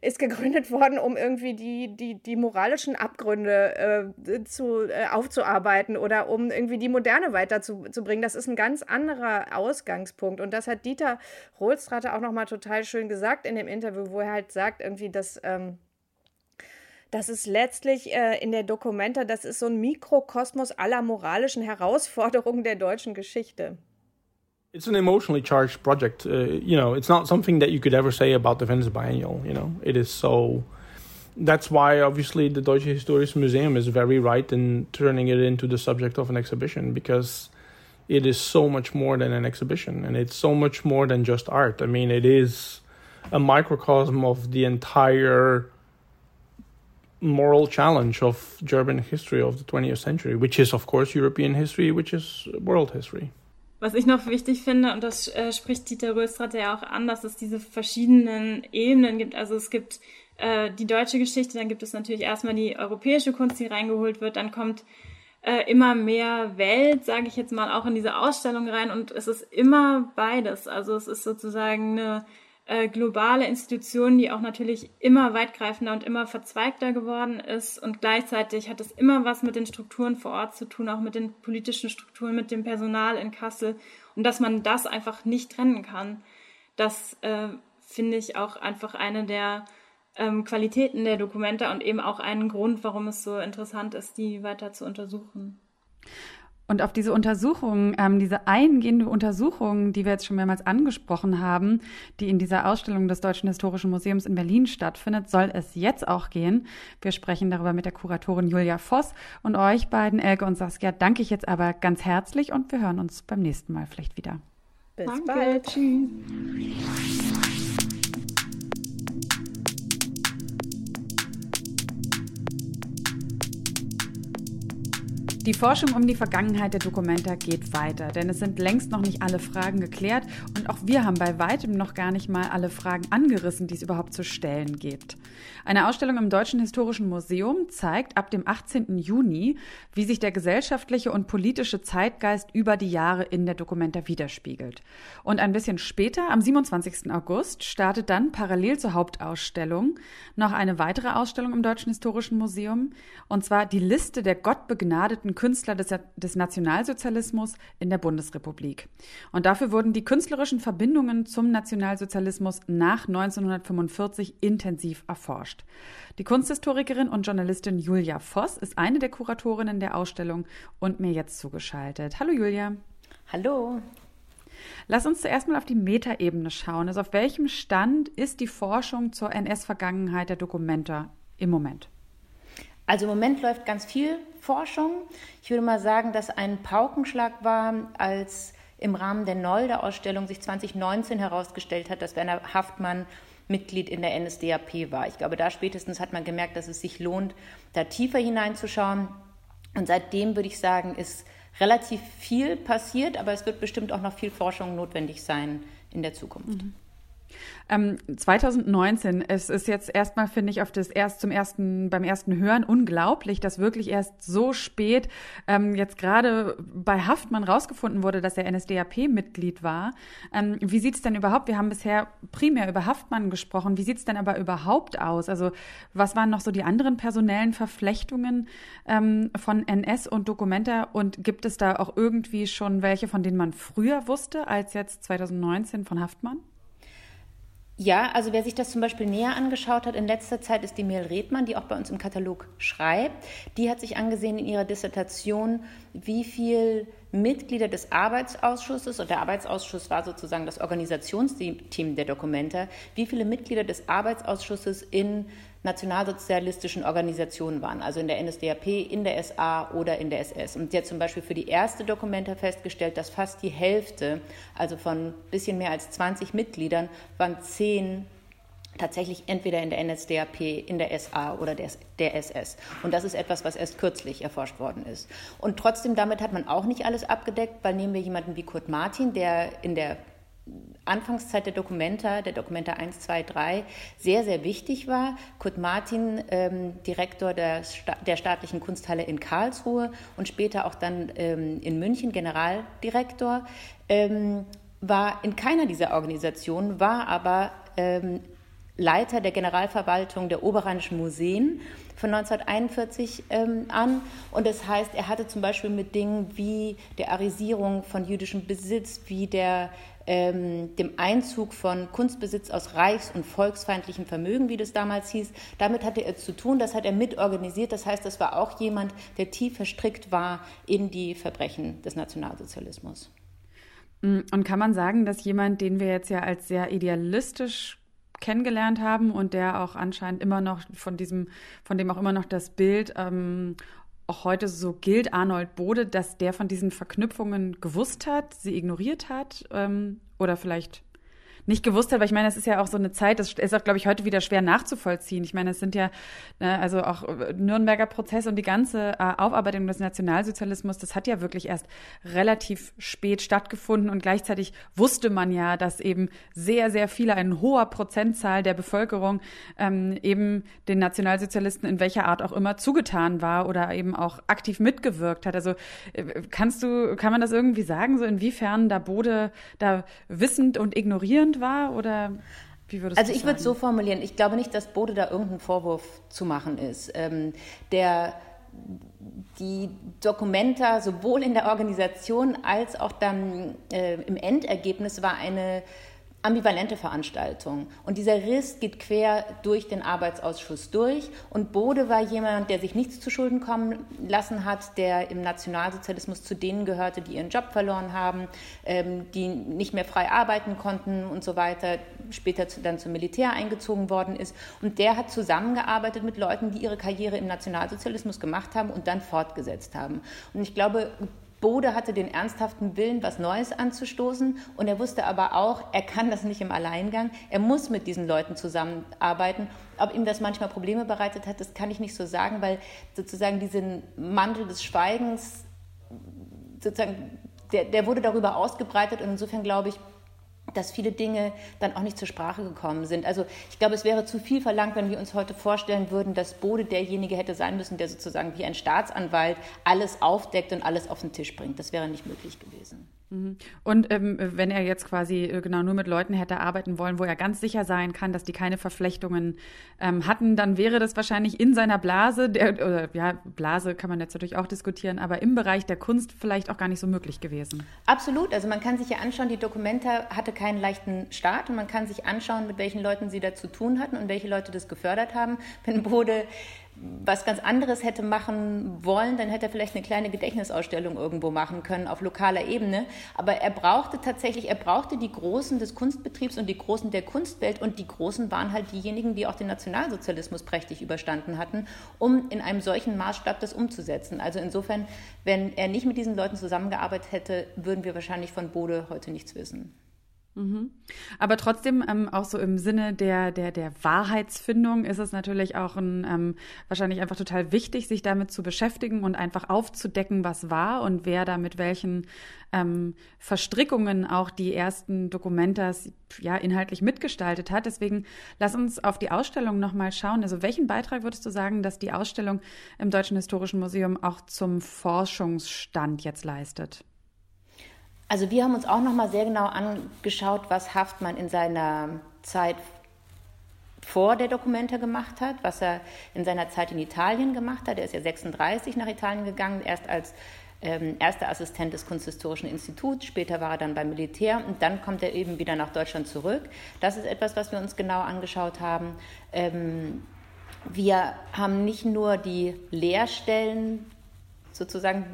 ist gegründet worden, um irgendwie die, die, die moralischen Abgründe äh, zu, äh, aufzuarbeiten oder um irgendwie die Moderne weiterzubringen. Das ist ein ganz anderer Ausgangspunkt. Und das hat Dieter Rohlstrater auch nochmal total schön gesagt in dem Interview, wo er halt sagt, irgendwie, dass. Ähm, das ist letztlich äh, in der Dokumenta, das ist so ein Mikrokosmos aller moralischen Herausforderungen der deutschen Geschichte. It's an emotionally charged project. Uh, you know, it's not something that you could ever say about the Venice Biennial. You know, it is so. That's why, obviously, the Deutsche Historisches Museum is very right in turning it into the subject of an exhibition because it is so much more than an exhibition and it's so much more than just art. I mean, it is a microcosm of the entire moral challenge of German history of the 20th century, which is, of course, European history, which is world history. Was ich noch wichtig finde, und das äh, spricht Dieter Röstrater ja auch an, dass es diese verschiedenen Ebenen gibt. Also es gibt äh, die deutsche Geschichte, dann gibt es natürlich erstmal die europäische Kunst, die reingeholt wird, dann kommt äh, immer mehr Welt, sage ich jetzt mal, auch in diese Ausstellung rein und es ist immer beides. Also es ist sozusagen eine äh, globale Institution, die auch natürlich immer weitgreifender und immer verzweigter geworden ist. Und gleichzeitig hat es immer was mit den Strukturen vor Ort zu tun, auch mit den politischen Strukturen, mit dem Personal in Kassel. Und dass man das einfach nicht trennen kann, das äh, finde ich auch einfach eine der ähm, Qualitäten der Dokumente und eben auch einen Grund, warum es so interessant ist, die weiter zu untersuchen. Und auf diese Untersuchung, ähm, diese eingehende Untersuchung, die wir jetzt schon mehrmals angesprochen haben, die in dieser Ausstellung des Deutschen Historischen Museums in Berlin stattfindet, soll es jetzt auch gehen. Wir sprechen darüber mit der Kuratorin Julia Voss und euch beiden, Elke und Saskia, danke ich jetzt aber ganz herzlich und wir hören uns beim nächsten Mal vielleicht wieder. Bis danke. bald. Tschüss. Die Forschung um die Vergangenheit der Dokumenta geht weiter, denn es sind längst noch nicht alle Fragen geklärt und auch wir haben bei weitem noch gar nicht mal alle Fragen angerissen, die es überhaupt zu stellen gibt. Eine Ausstellung im Deutschen Historischen Museum zeigt ab dem 18. Juni, wie sich der gesellschaftliche und politische Zeitgeist über die Jahre in der Dokumenta widerspiegelt. Und ein bisschen später, am 27. August, startet dann parallel zur Hauptausstellung noch eine weitere Ausstellung im Deutschen Historischen Museum, und zwar die Liste der gottbegnadeten Künstler des, des, Nationalsozialismus in der Bundesrepublik. Und dafür wurden die künstlerischen Verbindungen zum Nationalsozialismus nach 1945 intensiv erforscht. Die Kunsthistorikerin und Journalistin Julia Voss ist eine der Kuratorinnen der Ausstellung und mir jetzt zugeschaltet. Hallo Julia. Hallo. Lass uns zuerst mal auf die Metaebene schauen. Also auf welchem Stand ist die Forschung zur NS-Vergangenheit der Dokumenta im Moment? Also im Moment läuft ganz viel Forschung. Ich würde mal sagen, dass ein Paukenschlag war, als im Rahmen der Nolde-Ausstellung sich 2019 herausgestellt hat, dass Werner Haftmann Mitglied in der NSDAP war. Ich glaube, da spätestens hat man gemerkt, dass es sich lohnt, da tiefer hineinzuschauen. Und seitdem würde ich sagen, ist relativ viel passiert, aber es wird bestimmt auch noch viel Forschung notwendig sein in der Zukunft. Mhm. Ähm, 2019, es ist jetzt erstmal, finde ich, auf das erst zum ersten, beim ersten Hören unglaublich, dass wirklich erst so spät ähm, jetzt gerade bei Haftmann rausgefunden wurde, dass er NSDAP-Mitglied war. Ähm, wie sieht es denn überhaupt? Wir haben bisher primär über Haftmann gesprochen. Wie sieht es denn aber überhaupt aus? Also was waren noch so die anderen personellen Verflechtungen ähm, von NS und Documenta und gibt es da auch irgendwie schon welche, von denen man früher wusste als jetzt 2019 von Haftmann? Ja, also wer sich das zum Beispiel näher angeschaut hat in letzter Zeit, ist die Mel Redmann, die auch bei uns im Katalog schreibt. Die hat sich angesehen in ihrer Dissertation, wie viel Mitglieder des Arbeitsausschusses, und der Arbeitsausschuss war sozusagen das Organisationsteam der Dokumente, wie viele Mitglieder des Arbeitsausschusses in nationalsozialistischen Organisationen waren, also in der NSDAP, in der SA oder in der SS. Und sie hat zum Beispiel für die erste Dokumente festgestellt, dass fast die Hälfte, also von ein bisschen mehr als 20 Mitgliedern, waren zehn tatsächlich entweder in der NSDAP, in der SA oder der, der, SS. Und das ist etwas, was erst kürzlich erforscht worden ist. Und trotzdem, damit hat man auch nicht alles abgedeckt, weil nehmen wir jemanden wie Kurt Martin, der in der Anfangszeit der Dokumenta, der Dokumenta 1, 2, 3, sehr, sehr wichtig war. Kurt Martin, ähm, Direktor der, Sta der staatlichen Kunsthalle in Karlsruhe und später auch dann ähm, in München Generaldirektor, ähm, war in keiner dieser Organisationen, war aber ähm, Leiter der Generalverwaltung der Oberrheinischen Museen von 1941 ähm, an. Und das heißt, er hatte zum Beispiel mit Dingen wie der Arisierung von jüdischem Besitz, wie der ähm, dem Einzug von Kunstbesitz aus reichs- und volksfeindlichem Vermögen, wie das damals hieß. Damit hatte er zu tun, das hat er mitorganisiert. Das heißt, das war auch jemand, der tief verstrickt war in die Verbrechen des Nationalsozialismus. Mm, und kann man sagen, dass jemand, den wir jetzt ja als sehr idealistisch kennengelernt haben und der auch anscheinend immer noch von diesem, von dem auch immer noch das Bild ähm, auch heute so gilt, Arnold Bode, dass der von diesen Verknüpfungen gewusst hat, sie ignoriert hat ähm, oder vielleicht nicht gewusst hat, weil ich meine, es ist ja auch so eine Zeit, das ist auch, glaube ich, heute wieder schwer nachzuvollziehen. Ich meine, es sind ja, ne, also auch äh, Nürnberger Prozess und die ganze äh, Aufarbeitung des Nationalsozialismus, das hat ja wirklich erst relativ spät stattgefunden und gleichzeitig wusste man ja, dass eben sehr, sehr viele, eine hoher Prozentzahl der Bevölkerung ähm, eben den Nationalsozialisten in welcher Art auch immer zugetan war oder eben auch aktiv mitgewirkt hat. Also äh, kannst du, kann man das irgendwie sagen, so inwiefern da Bode da wissend und ignorierend war oder wie würdest also ich würde es so formulieren, ich glaube nicht, dass Bode da irgendein Vorwurf zu machen ist. Ähm, der die Dokumenta sowohl in der Organisation als auch dann äh, im Endergebnis war eine ambivalente Veranstaltung. Und dieser Riss geht quer durch den Arbeitsausschuss durch. Und Bode war jemand, der sich nichts zu Schulden kommen lassen hat, der im Nationalsozialismus zu denen gehörte, die ihren Job verloren haben, ähm, die nicht mehr frei arbeiten konnten und so weiter, später dann zum Militär eingezogen worden ist. Und der hat zusammengearbeitet mit Leuten, die ihre Karriere im Nationalsozialismus gemacht haben und dann fortgesetzt haben. Und ich glaube, Bode hatte den ernsthaften Willen, was Neues anzustoßen und er wusste aber auch, er kann das nicht im Alleingang. Er muss mit diesen Leuten zusammenarbeiten. Ob ihm das manchmal Probleme bereitet hat, das kann ich nicht so sagen, weil sozusagen diesen Mantel des Schweigens, sozusagen, der, der wurde darüber ausgebreitet und insofern glaube ich, dass viele Dinge dann auch nicht zur Sprache gekommen sind. Also ich glaube, es wäre zu viel verlangt, wenn wir uns heute vorstellen würden, dass Bode derjenige hätte sein müssen, der sozusagen wie ein Staatsanwalt alles aufdeckt und alles auf den Tisch bringt. Das wäre nicht möglich gewesen. Mhm. Und ähm, wenn er jetzt quasi äh, genau nur mit Leuten hätte arbeiten wollen, wo er ganz sicher sein kann, dass die keine Verflechtungen ähm, hatten, dann wäre das wahrscheinlich in seiner Blase, der, oder ja, Blase kann man jetzt natürlich auch diskutieren, aber im Bereich der Kunst vielleicht auch gar nicht so möglich gewesen. Absolut. Also man kann sich ja anschauen, die Dokumenta hatte keinen leichten Start und man kann sich anschauen, mit welchen Leuten sie da zu tun hatten und welche Leute das gefördert haben. Wenn Bode was ganz anderes hätte machen wollen, dann hätte er vielleicht eine kleine Gedächtnisausstellung irgendwo machen können auf lokaler Ebene. Aber er brauchte tatsächlich, er brauchte die Großen des Kunstbetriebs und die Großen der Kunstwelt und die Großen waren halt diejenigen, die auch den Nationalsozialismus prächtig überstanden hatten, um in einem solchen Maßstab das umzusetzen. Also insofern, wenn er nicht mit diesen Leuten zusammengearbeitet hätte, würden wir wahrscheinlich von Bode heute nichts wissen. Mhm. Aber trotzdem, ähm, auch so im Sinne der, der, der Wahrheitsfindung ist es natürlich auch ein, ähm, wahrscheinlich einfach total wichtig, sich damit zu beschäftigen und einfach aufzudecken, was war und wer da mit welchen ähm, Verstrickungen auch die ersten Dokumentas ja inhaltlich mitgestaltet hat. Deswegen lass uns auf die Ausstellung nochmal schauen. Also welchen Beitrag würdest du sagen, dass die Ausstellung im Deutschen Historischen Museum auch zum Forschungsstand jetzt leistet? Also wir haben uns auch noch mal sehr genau angeschaut, was Haftmann in seiner Zeit vor der Documenta gemacht hat, was er in seiner Zeit in Italien gemacht hat. Er ist ja 36 nach Italien gegangen, erst als ähm, erster Assistent des Kunsthistorischen Instituts, später war er dann beim Militär und dann kommt er eben wieder nach Deutschland zurück. Das ist etwas, was wir uns genau angeschaut haben. Ähm, wir haben nicht nur die Lehrstellen sozusagen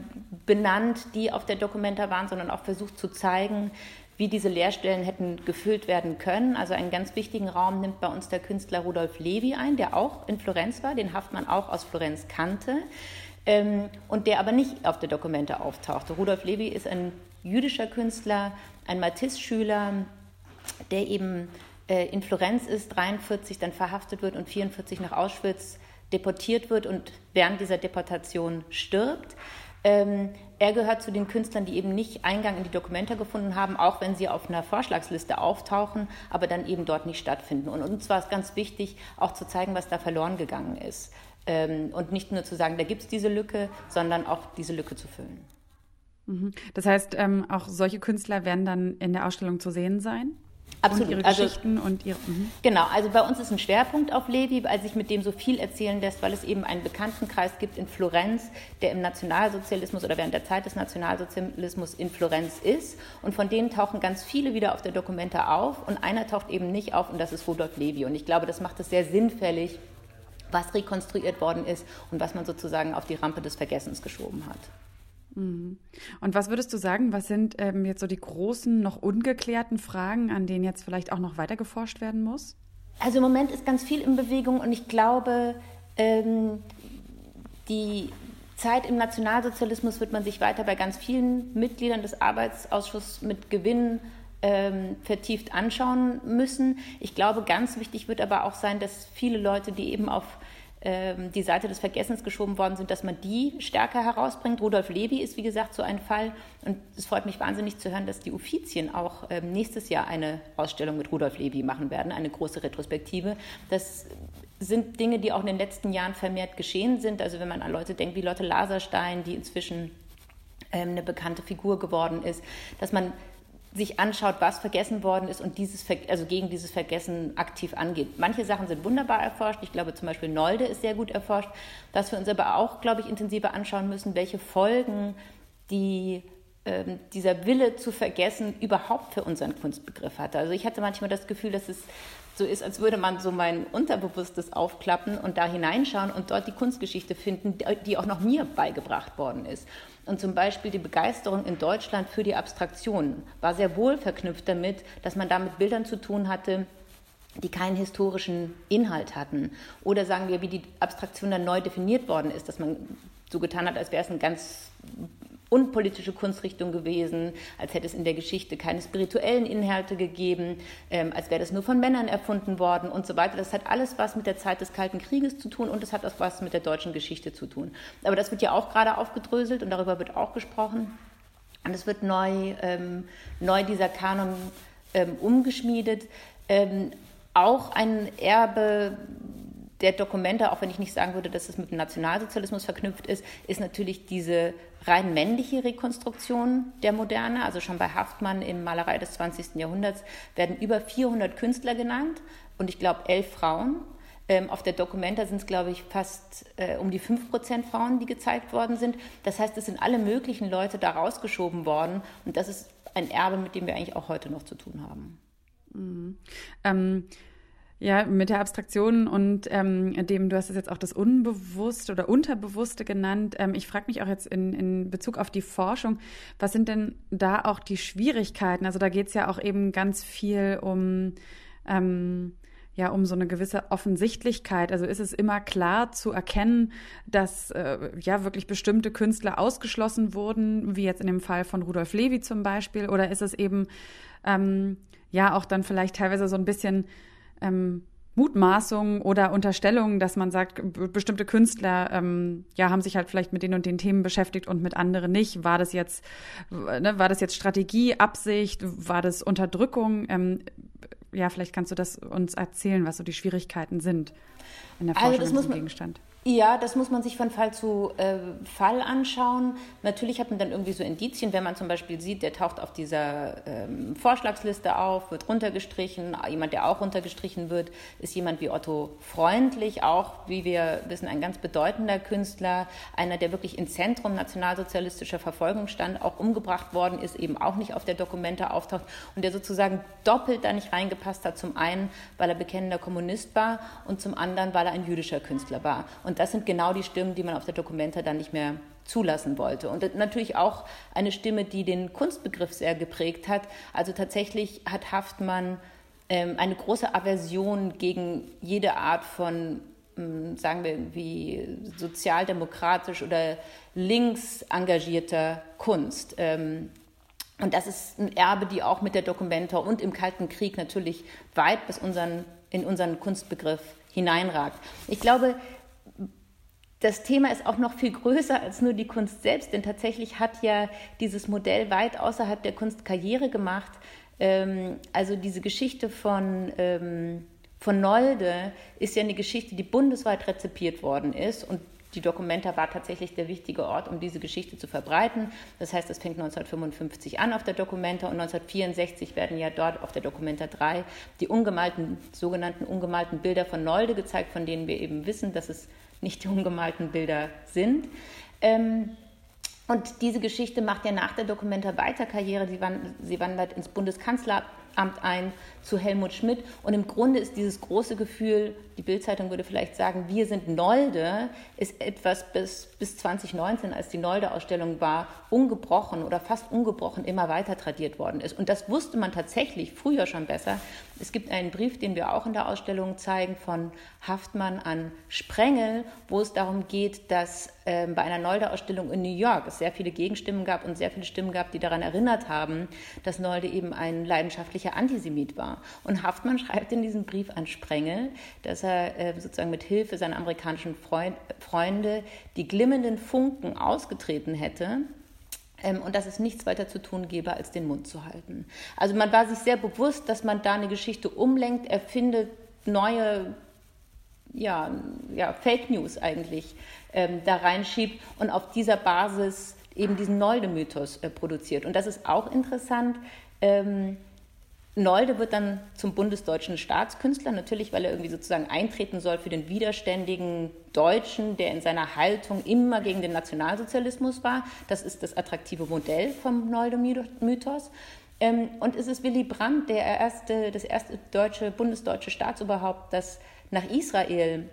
benannt, die auf der Dokumenta waren, sondern auch versucht zu zeigen, wie diese Lehrstellen hätten gefüllt werden können. Also einen ganz wichtigen Raum nimmt bei uns der Künstler Rudolf Levi ein, der auch in Florenz war, den Haftmann auch aus Florenz kannte ähm, und der aber nicht auf der Dokumente auftauchte. Rudolf Levi ist ein jüdischer Künstler, ein Matisse-Schüler, der eben äh, in Florenz ist, 43 dann verhaftet wird und 44 nach Auschwitz deportiert wird und während dieser Deportation stirbt. Ähm, er gehört zu den Künstlern, die eben nicht Eingang in die Dokumente gefunden haben, auch wenn sie auf einer Vorschlagsliste auftauchen, aber dann eben dort nicht stattfinden. Und uns war es ganz wichtig, auch zu zeigen, was da verloren gegangen ist. Ähm, und nicht nur zu sagen, da gibt es diese Lücke, sondern auch diese Lücke zu füllen. Mhm. Das heißt, ähm, auch solche Künstler werden dann in der Ausstellung zu sehen sein? Absolut. Und ihre also Geschichten und ihre. Mh. Genau, also bei uns ist ein Schwerpunkt auf Levi, weil sich mit dem so viel erzählen lässt, weil es eben einen Bekanntenkreis gibt in Florenz, der im Nationalsozialismus oder während der Zeit des Nationalsozialismus in Florenz ist. Und von denen tauchen ganz viele wieder auf der Dokumente auf und einer taucht eben nicht auf und das ist Rudolf Levi. Und ich glaube, das macht es sehr sinnfällig, was rekonstruiert worden ist und was man sozusagen auf die Rampe des Vergessens geschoben hat. Mhm. Und was würdest du sagen, was sind ähm, jetzt so die großen, noch ungeklärten Fragen, an denen jetzt vielleicht auch noch weiter geforscht werden muss? Also im Moment ist ganz viel in Bewegung und ich glaube, ähm, die Zeit im Nationalsozialismus wird man sich weiter bei ganz vielen Mitgliedern des Arbeitsausschusses mit Gewinn ähm, vertieft anschauen müssen. Ich glaube, ganz wichtig wird aber auch sein, dass viele Leute, die eben auf die Seite des Vergessens geschoben worden sind, dass man die stärker herausbringt. Rudolf Levi ist, wie gesagt, so ein Fall. Und es freut mich wahnsinnig zu hören, dass die Uffizien auch ähm, nächstes Jahr eine Ausstellung mit Rudolf Levi machen werden, eine große Retrospektive. Das sind Dinge, die auch in den letzten Jahren vermehrt geschehen sind. Also wenn man an Leute denkt wie Lotte Laserstein, die inzwischen ähm, eine bekannte Figur geworden ist, dass man sich anschaut, was vergessen worden ist und dieses, also gegen dieses Vergessen aktiv angeht. Manche Sachen sind wunderbar erforscht. Ich glaube zum Beispiel Nolde ist sehr gut erforscht. Dass wir uns aber auch, glaube ich, intensiver anschauen müssen, welche Folgen die ähm, dieser Wille zu vergessen überhaupt für unseren Kunstbegriff hatte. Also ich hatte manchmal das Gefühl, dass es so ist, als würde man so mein Unterbewusstes aufklappen und da hineinschauen und dort die Kunstgeschichte finden, die auch noch mir beigebracht worden ist. Und zum Beispiel die Begeisterung in Deutschland für die Abstraktion war sehr wohl verknüpft damit, dass man da mit Bildern zu tun hatte, die keinen historischen Inhalt hatten. Oder sagen wir, wie die Abstraktion dann neu definiert worden ist, dass man so getan hat, als wäre es ein ganz unpolitische Kunstrichtung gewesen, als hätte es in der Geschichte keine spirituellen Inhalte gegeben, ähm, als wäre das nur von Männern erfunden worden und so weiter. Das hat alles was mit der Zeit des Kalten Krieges zu tun und es hat auch was mit der deutschen Geschichte zu tun. Aber das wird ja auch gerade aufgedröselt und darüber wird auch gesprochen. Und es wird neu, ähm, neu dieser Kanon ähm, umgeschmiedet. Ähm, auch ein Erbe der Dokumente, auch wenn ich nicht sagen würde, dass es mit dem Nationalsozialismus verknüpft ist, ist natürlich diese rein männliche Rekonstruktion der Moderne. Also schon bei Haftmann in Malerei des 20. Jahrhunderts werden über 400 Künstler genannt und ich glaube elf Frauen. Ähm, auf der Documenta sind es, glaube ich, fast äh, um die 5% Frauen, die gezeigt worden sind. Das heißt, es sind alle möglichen Leute da rausgeschoben worden. Und das ist ein Erbe, mit dem wir eigentlich auch heute noch zu tun haben. Mhm. Ähm, ja, mit der Abstraktion und ähm, dem, du hast es jetzt auch das Unbewusste oder Unterbewusste genannt. Ähm, ich frage mich auch jetzt in, in Bezug auf die Forschung, was sind denn da auch die Schwierigkeiten? Also da geht es ja auch eben ganz viel um ähm, ja um so eine gewisse Offensichtlichkeit. Also ist es immer klar zu erkennen, dass äh, ja wirklich bestimmte Künstler ausgeschlossen wurden, wie jetzt in dem Fall von Rudolf Levi zum Beispiel, oder ist es eben ähm, ja auch dann vielleicht teilweise so ein bisschen ähm, Mutmaßungen oder Unterstellungen, dass man sagt, bestimmte Künstler ähm, ja haben sich halt vielleicht mit den und den Themen beschäftigt und mit anderen nicht. War das jetzt, ne, war das jetzt Strategie, Absicht, war das Unterdrückung? Ähm, ja, vielleicht kannst du das uns erzählen, was so die Schwierigkeiten sind in der Forschung also muss Gegenstand. Ja, das muss man sich von Fall zu äh, Fall anschauen. Natürlich hat man dann irgendwie so Indizien, wenn man zum Beispiel sieht, der taucht auf dieser ähm, Vorschlagsliste auf, wird runtergestrichen. Jemand, der auch runtergestrichen wird, ist jemand wie Otto Freundlich, auch, wie wir wissen, ein ganz bedeutender Künstler, einer, der wirklich im Zentrum nationalsozialistischer Verfolgung stand, auch umgebracht worden ist, eben auch nicht auf der Dokumente auftaucht und der sozusagen doppelt da nicht reingepasst hat. Zum einen, weil er bekennender Kommunist war und zum anderen, weil er ein jüdischer Künstler war. Und und das sind genau die Stimmen, die man auf der Dokumenta dann nicht mehr zulassen wollte. Und natürlich auch eine Stimme, die den Kunstbegriff sehr geprägt hat. Also tatsächlich hat Haftmann ähm, eine große Aversion gegen jede Art von, ähm, sagen wir, wie sozialdemokratisch oder links engagierter Kunst. Ähm, und das ist ein Erbe, die auch mit der Dokumenta und im Kalten Krieg natürlich weit bis unseren, in unseren Kunstbegriff hineinragt. Ich glaube, das Thema ist auch noch viel größer als nur die Kunst selbst, denn tatsächlich hat ja dieses Modell weit außerhalb der Kunst Karriere gemacht. Ähm, also diese Geschichte von, ähm, von Nolde ist ja eine Geschichte, die bundesweit rezipiert worden ist und die Documenta war tatsächlich der wichtige Ort, um diese Geschichte zu verbreiten. Das heißt, es fängt 1955 an auf der Documenta und 1964 werden ja dort auf der Documenta 3 die ungemalten, sogenannten ungemalten Bilder von Nolde gezeigt, von denen wir eben wissen, dass es nicht die ungemalten Bilder sind. Ähm, und diese Geschichte macht ja nach der Dokumenta weiter Karriere. Sie, wandert, sie wandert ins Bundeskanzleramt ein zu Helmut Schmidt. Und im Grunde ist dieses große Gefühl, die Bildzeitung würde vielleicht sagen, wir sind Nolde, ist etwas bis, bis 2019, als die Nolde-Ausstellung war, ungebrochen oder fast ungebrochen immer weiter tradiert worden ist. Und das wusste man tatsächlich früher schon besser. Es gibt einen Brief, den wir auch in der Ausstellung zeigen, von Haftmann an Sprengel, wo es darum geht, dass äh, bei einer Nolde-Ausstellung in New York es sehr viele Gegenstimmen gab und sehr viele Stimmen gab, die daran erinnert haben, dass Nolde eben ein leidenschaftlicher Antisemit war. Und Haftmann schreibt in diesem Brief an Sprengel, dass er äh, sozusagen mit Hilfe seiner amerikanischen Freund, Freunde die glimmenden Funken ausgetreten hätte ähm, und dass es nichts weiter zu tun gäbe, als den Mund zu halten. Also man war sich sehr bewusst, dass man da eine Geschichte umlenkt, erfindet neue ja, ja, Fake News eigentlich ähm, da reinschiebt und auf dieser Basis eben diesen Nolde-Mythos äh, produziert. Und das ist auch interessant. Ähm, Nolde wird dann zum bundesdeutschen Staatskünstler, natürlich, weil er irgendwie sozusagen eintreten soll für den widerständigen Deutschen, der in seiner Haltung immer gegen den Nationalsozialismus war. Das ist das attraktive Modell vom Nolde-Mythos. Ähm, und es ist Willy Brandt, der erste, das erste deutsche, bundesdeutsche Staatsoberhaupt, das nach Israel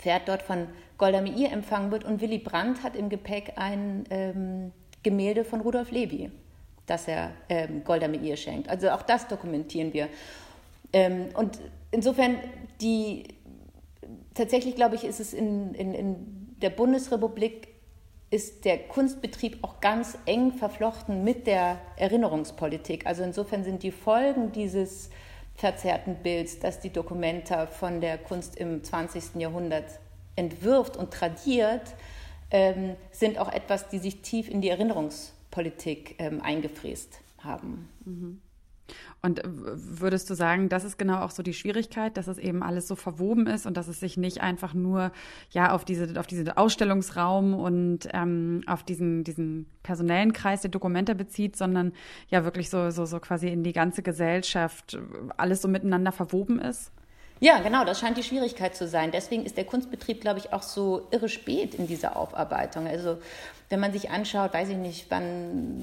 fährt, dort von Golda Meir empfangen wird. Und Willy Brandt hat im Gepäck ein ähm, Gemälde von Rudolf Levi dass er ähm, Golda Meir schenkt. Also auch das dokumentieren wir. Ähm, und insofern, die, tatsächlich glaube ich, ist es in, in, in der Bundesrepublik ist der Kunstbetrieb auch ganz eng verflochten mit der Erinnerungspolitik. Also insofern sind die Folgen dieses verzerrten Bilds, das die Dokumenta von der Kunst im 20. Jahrhundert entwirft und tradiert, ähm, sind auch etwas, die sich tief in die Erinnerungspolitik ähm, eingefräst haben. Mhm. Und würdest du sagen, das ist genau auch so die Schwierigkeit, dass es eben alles so verwoben ist und dass es sich nicht einfach nur ja auf diese auf diesen Ausstellungsraum und ähm, auf diesen diesen personellen Kreis der Dokumente bezieht, sondern ja wirklich so so so quasi in die ganze Gesellschaft alles so miteinander verwoben ist? Ja, genau, das scheint die Schwierigkeit zu sein. Deswegen ist der Kunstbetrieb, glaube ich, auch so irre spät in dieser Aufarbeitung. Also wenn man sich anschaut, weiß ich nicht, wann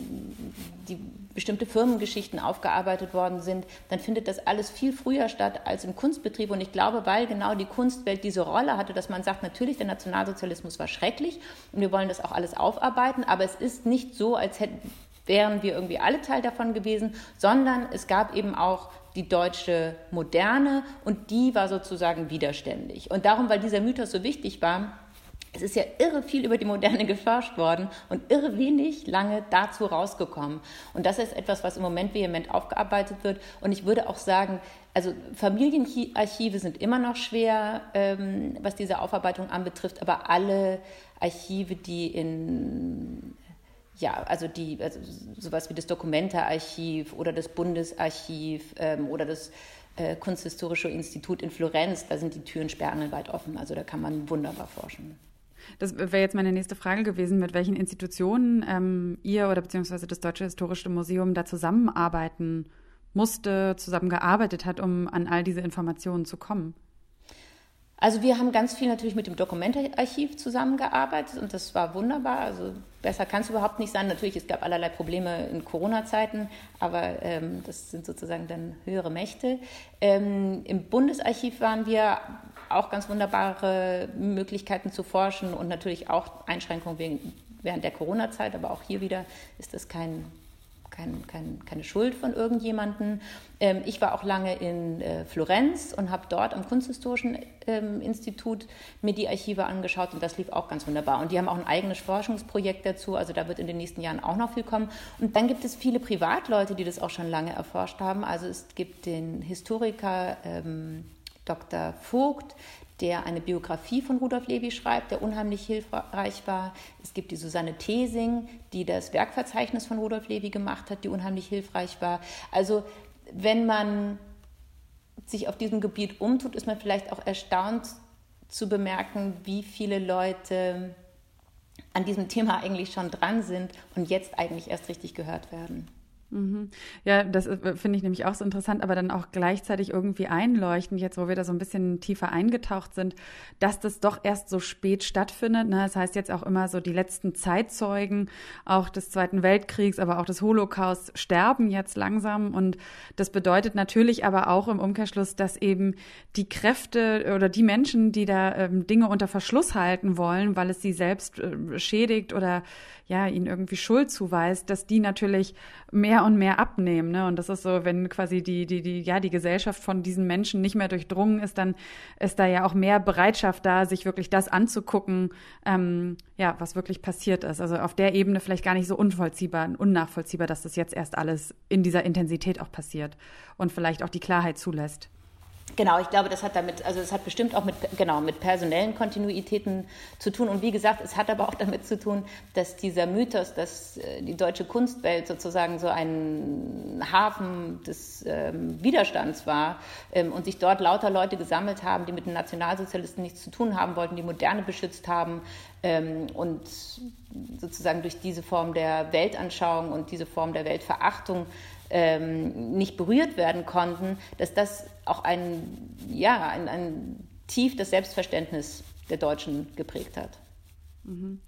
die bestimmte Firmengeschichten aufgearbeitet worden sind, dann findet das alles viel früher statt als im Kunstbetrieb. Und ich glaube, weil genau die Kunstwelt diese Rolle hatte, dass man sagt, natürlich, der Nationalsozialismus war schrecklich und wir wollen das auch alles aufarbeiten, aber es ist nicht so, als hätten wären wir irgendwie alle Teil davon gewesen, sondern es gab eben auch die deutsche Moderne und die war sozusagen widerständig. Und darum, weil dieser Mythos so wichtig war, es ist ja irre viel über die Moderne geforscht worden und irre wenig lange dazu rausgekommen. Und das ist etwas, was im Moment vehement aufgearbeitet wird. Und ich würde auch sagen, also Familienarchive sind immer noch schwer, ähm, was diese Aufarbeitung anbetrifft, aber alle Archive, die in ja, also die, also sowas wie das Dokumentearchiv oder das Bundesarchiv ähm, oder das äh, Kunsthistorische Institut in Florenz, da sind die Türen sperrangelweit offen. Also da kann man wunderbar forschen. Das wäre jetzt meine nächste Frage gewesen, mit welchen Institutionen ähm, ihr oder beziehungsweise das Deutsche Historische Museum da zusammenarbeiten musste, zusammengearbeitet hat, um an all diese Informationen zu kommen. Also wir haben ganz viel natürlich mit dem Dokumentearchiv zusammengearbeitet und das war wunderbar. Also besser kann es überhaupt nicht sein. Natürlich, es gab allerlei Probleme in Corona-Zeiten, aber ähm, das sind sozusagen dann höhere Mächte. Ähm, Im Bundesarchiv waren wir auch ganz wunderbare Möglichkeiten zu forschen und natürlich auch Einschränkungen wegen, während der Corona-Zeit, aber auch hier wieder ist das kein kein, kein, keine Schuld von irgendjemandem. Ähm, ich war auch lange in äh, Florenz und habe dort am Kunsthistorischen ähm, Institut mir die Archive angeschaut und das lief auch ganz wunderbar. Und die haben auch ein eigenes Forschungsprojekt dazu, also da wird in den nächsten Jahren auch noch viel kommen. Und dann gibt es viele Privatleute, die das auch schon lange erforscht haben. Also es gibt den Historiker ähm, Dr. Vogt, der eine Biografie von Rudolf Levi schreibt, der unheimlich hilfreich war. Es gibt die Susanne Thesing, die das Werkverzeichnis von Rudolf Levi gemacht hat, die unheimlich hilfreich war. Also wenn man sich auf diesem Gebiet umtut, ist man vielleicht auch erstaunt zu bemerken, wie viele Leute an diesem Thema eigentlich schon dran sind und jetzt eigentlich erst richtig gehört werden. Mhm. Ja, das äh, finde ich nämlich auch so interessant, aber dann auch gleichzeitig irgendwie einleuchtend, jetzt wo wir da so ein bisschen tiefer eingetaucht sind, dass das doch erst so spät stattfindet. Ne? Das heißt jetzt auch immer so, die letzten Zeitzeugen auch des Zweiten Weltkriegs, aber auch des Holocaust sterben jetzt langsam. Und das bedeutet natürlich aber auch im Umkehrschluss, dass eben die Kräfte oder die Menschen, die da ähm, Dinge unter Verschluss halten wollen, weil es sie selbst äh, schädigt oder ja, ihnen irgendwie Schuld zuweist, dass die natürlich mehr und mehr abnehmen. Ne? Und das ist so, wenn quasi die, die, die, ja, die Gesellschaft von diesen Menschen nicht mehr durchdrungen ist, dann ist da ja auch mehr Bereitschaft da, sich wirklich das anzugucken, ähm, ja, was wirklich passiert ist. Also auf der Ebene vielleicht gar nicht so unvollziehbar, unnachvollziehbar, dass das jetzt erst alles in dieser Intensität auch passiert und vielleicht auch die Klarheit zulässt. Genau, ich glaube, das hat damit, also es hat bestimmt auch mit, genau, mit personellen Kontinuitäten zu tun. Und wie gesagt, es hat aber auch damit zu tun, dass dieser Mythos, dass äh, die deutsche Kunstwelt sozusagen so ein Hafen des ähm, Widerstands war ähm, und sich dort lauter Leute gesammelt haben, die mit den Nationalsozialisten nichts zu tun haben wollten, die Moderne beschützt haben ähm, und sozusagen durch diese Form der Weltanschauung und diese Form der Weltverachtung ähm, nicht berührt werden konnten, dass das auch ein, ja, ein, ein tief das Selbstverständnis der Deutschen geprägt hat. Mhm.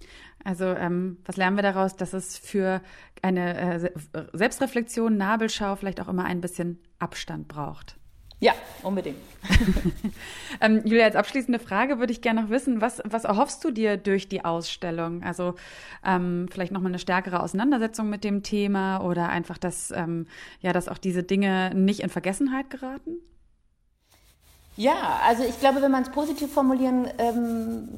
Also ähm, was lernen wir daraus, dass es für eine äh, Selbstreflexion, Nabelschau vielleicht auch immer ein bisschen Abstand braucht? Ja, unbedingt. ähm, Julia, als abschließende Frage würde ich gerne noch wissen, was, was erhoffst du dir durch die Ausstellung? Also ähm, vielleicht nochmal eine stärkere Auseinandersetzung mit dem Thema oder einfach, dass, ähm, ja, dass auch diese Dinge nicht in Vergessenheit geraten? Ja, also ich glaube, wenn man es positiv formulieren ähm,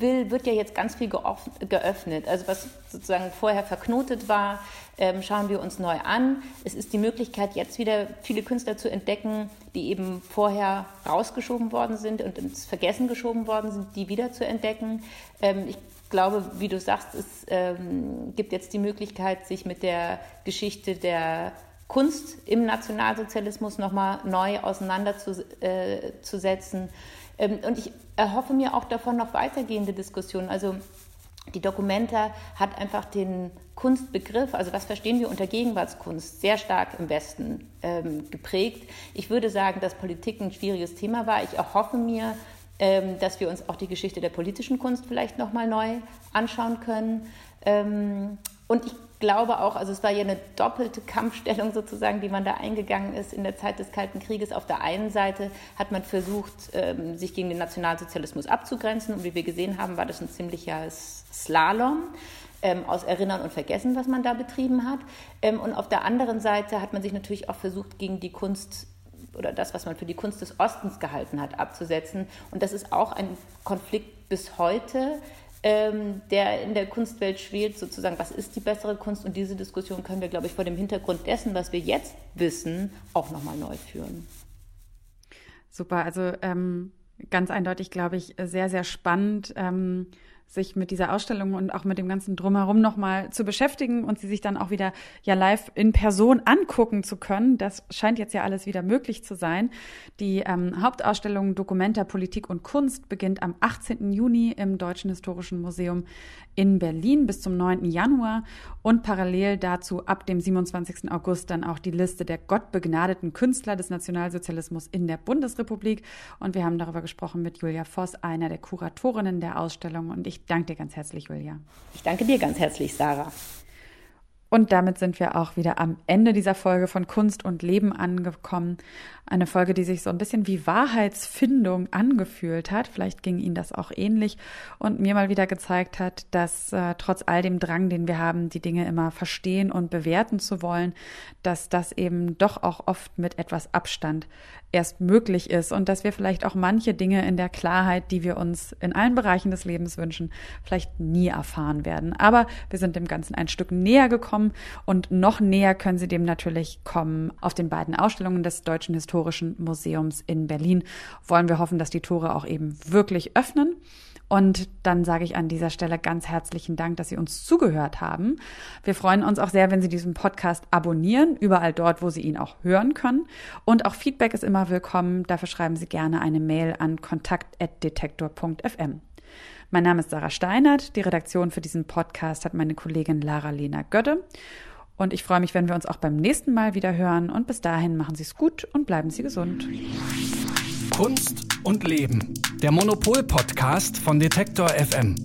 will, wird ja jetzt ganz viel geöffnet. Also was sozusagen vorher verknotet war, ähm, schauen wir uns neu an. Es ist die Möglichkeit, jetzt wieder viele Künstler zu entdecken, die eben vorher rausgeschoben worden sind und ins Vergessen geschoben worden sind, die wieder zu entdecken. Ähm, ich glaube, wie du sagst, es ähm, gibt jetzt die Möglichkeit, sich mit der Geschichte der Kunst im Nationalsozialismus nochmal neu auseinanderzusetzen. Ähm, und ich erhoffe mir auch davon noch weitergehende Diskussionen. Also die Documenta hat einfach den Kunstbegriff, also was verstehen wir unter Gegenwartskunst, sehr stark im Westen ähm, geprägt. Ich würde sagen, dass Politik ein schwieriges Thema war. Ich erhoffe mir, ähm, dass wir uns auch die Geschichte der politischen Kunst vielleicht nochmal neu anschauen können. Ähm, und ich glaube auch, also es war ja eine doppelte Kampfstellung sozusagen, die man da eingegangen ist in der Zeit des Kalten Krieges. Auf der einen Seite hat man versucht, ähm, sich gegen den Nationalsozialismus abzugrenzen und wie wir gesehen haben, war das ein ziemlicher Slalom ähm, aus Erinnern und Vergessen, was man da betrieben hat. Ähm, und auf der anderen Seite hat man sich natürlich auch versucht, gegen die Kunst oder das, was man für die Kunst des Ostens gehalten hat, abzusetzen. Und das ist auch ein Konflikt bis heute, ähm, der in der Kunstwelt schwelt, sozusagen, was ist die bessere Kunst? Und diese Diskussion können wir, glaube ich, vor dem Hintergrund dessen, was wir jetzt wissen, auch nochmal neu führen. Super, also ähm, ganz eindeutig, glaube ich, sehr, sehr spannend. Ähm, sich mit dieser Ausstellung und auch mit dem ganzen Drumherum nochmal zu beschäftigen und sie sich dann auch wieder ja live in Person angucken zu können. Das scheint jetzt ja alles wieder möglich zu sein. Die ähm, Hauptausstellung Dokumenta Politik und Kunst beginnt am 18. Juni im Deutschen Historischen Museum in Berlin bis zum 9. Januar und parallel dazu ab dem 27. August dann auch die Liste der gottbegnadeten Künstler des Nationalsozialismus in der Bundesrepublik. Und wir haben darüber gesprochen mit Julia Voss, einer der Kuratorinnen der Ausstellung. Und ich danke dir ganz herzlich, Julia. Ich danke dir ganz herzlich, Sarah. Und damit sind wir auch wieder am Ende dieser Folge von Kunst und Leben angekommen. Eine Folge, die sich so ein bisschen wie Wahrheitsfindung angefühlt hat. Vielleicht ging Ihnen das auch ähnlich und mir mal wieder gezeigt hat, dass äh, trotz all dem Drang, den wir haben, die Dinge immer verstehen und bewerten zu wollen, dass das eben doch auch oft mit etwas Abstand erst möglich ist und dass wir vielleicht auch manche Dinge in der Klarheit, die wir uns in allen Bereichen des Lebens wünschen, vielleicht nie erfahren werden. Aber wir sind dem Ganzen ein Stück näher gekommen und noch näher können Sie dem natürlich kommen auf den beiden Ausstellungen des Deutschen Historischen Museums in Berlin. Wollen wir hoffen, dass die Tore auch eben wirklich öffnen. Und dann sage ich an dieser Stelle ganz herzlichen Dank, dass Sie uns zugehört haben. Wir freuen uns auch sehr, wenn Sie diesen Podcast abonnieren, überall dort, wo Sie ihn auch hören können. Und auch Feedback ist immer willkommen. Dafür schreiben Sie gerne eine Mail an kontakt.detektor.fm. Mein Name ist Sarah Steinert. Die Redaktion für diesen Podcast hat meine Kollegin Lara Lena Götte. Und ich freue mich, wenn wir uns auch beim nächsten Mal wieder hören. Und bis dahin machen Sie es gut und bleiben Sie gesund. Kunst und Leben. Der Monopol-Podcast von Detektor FM.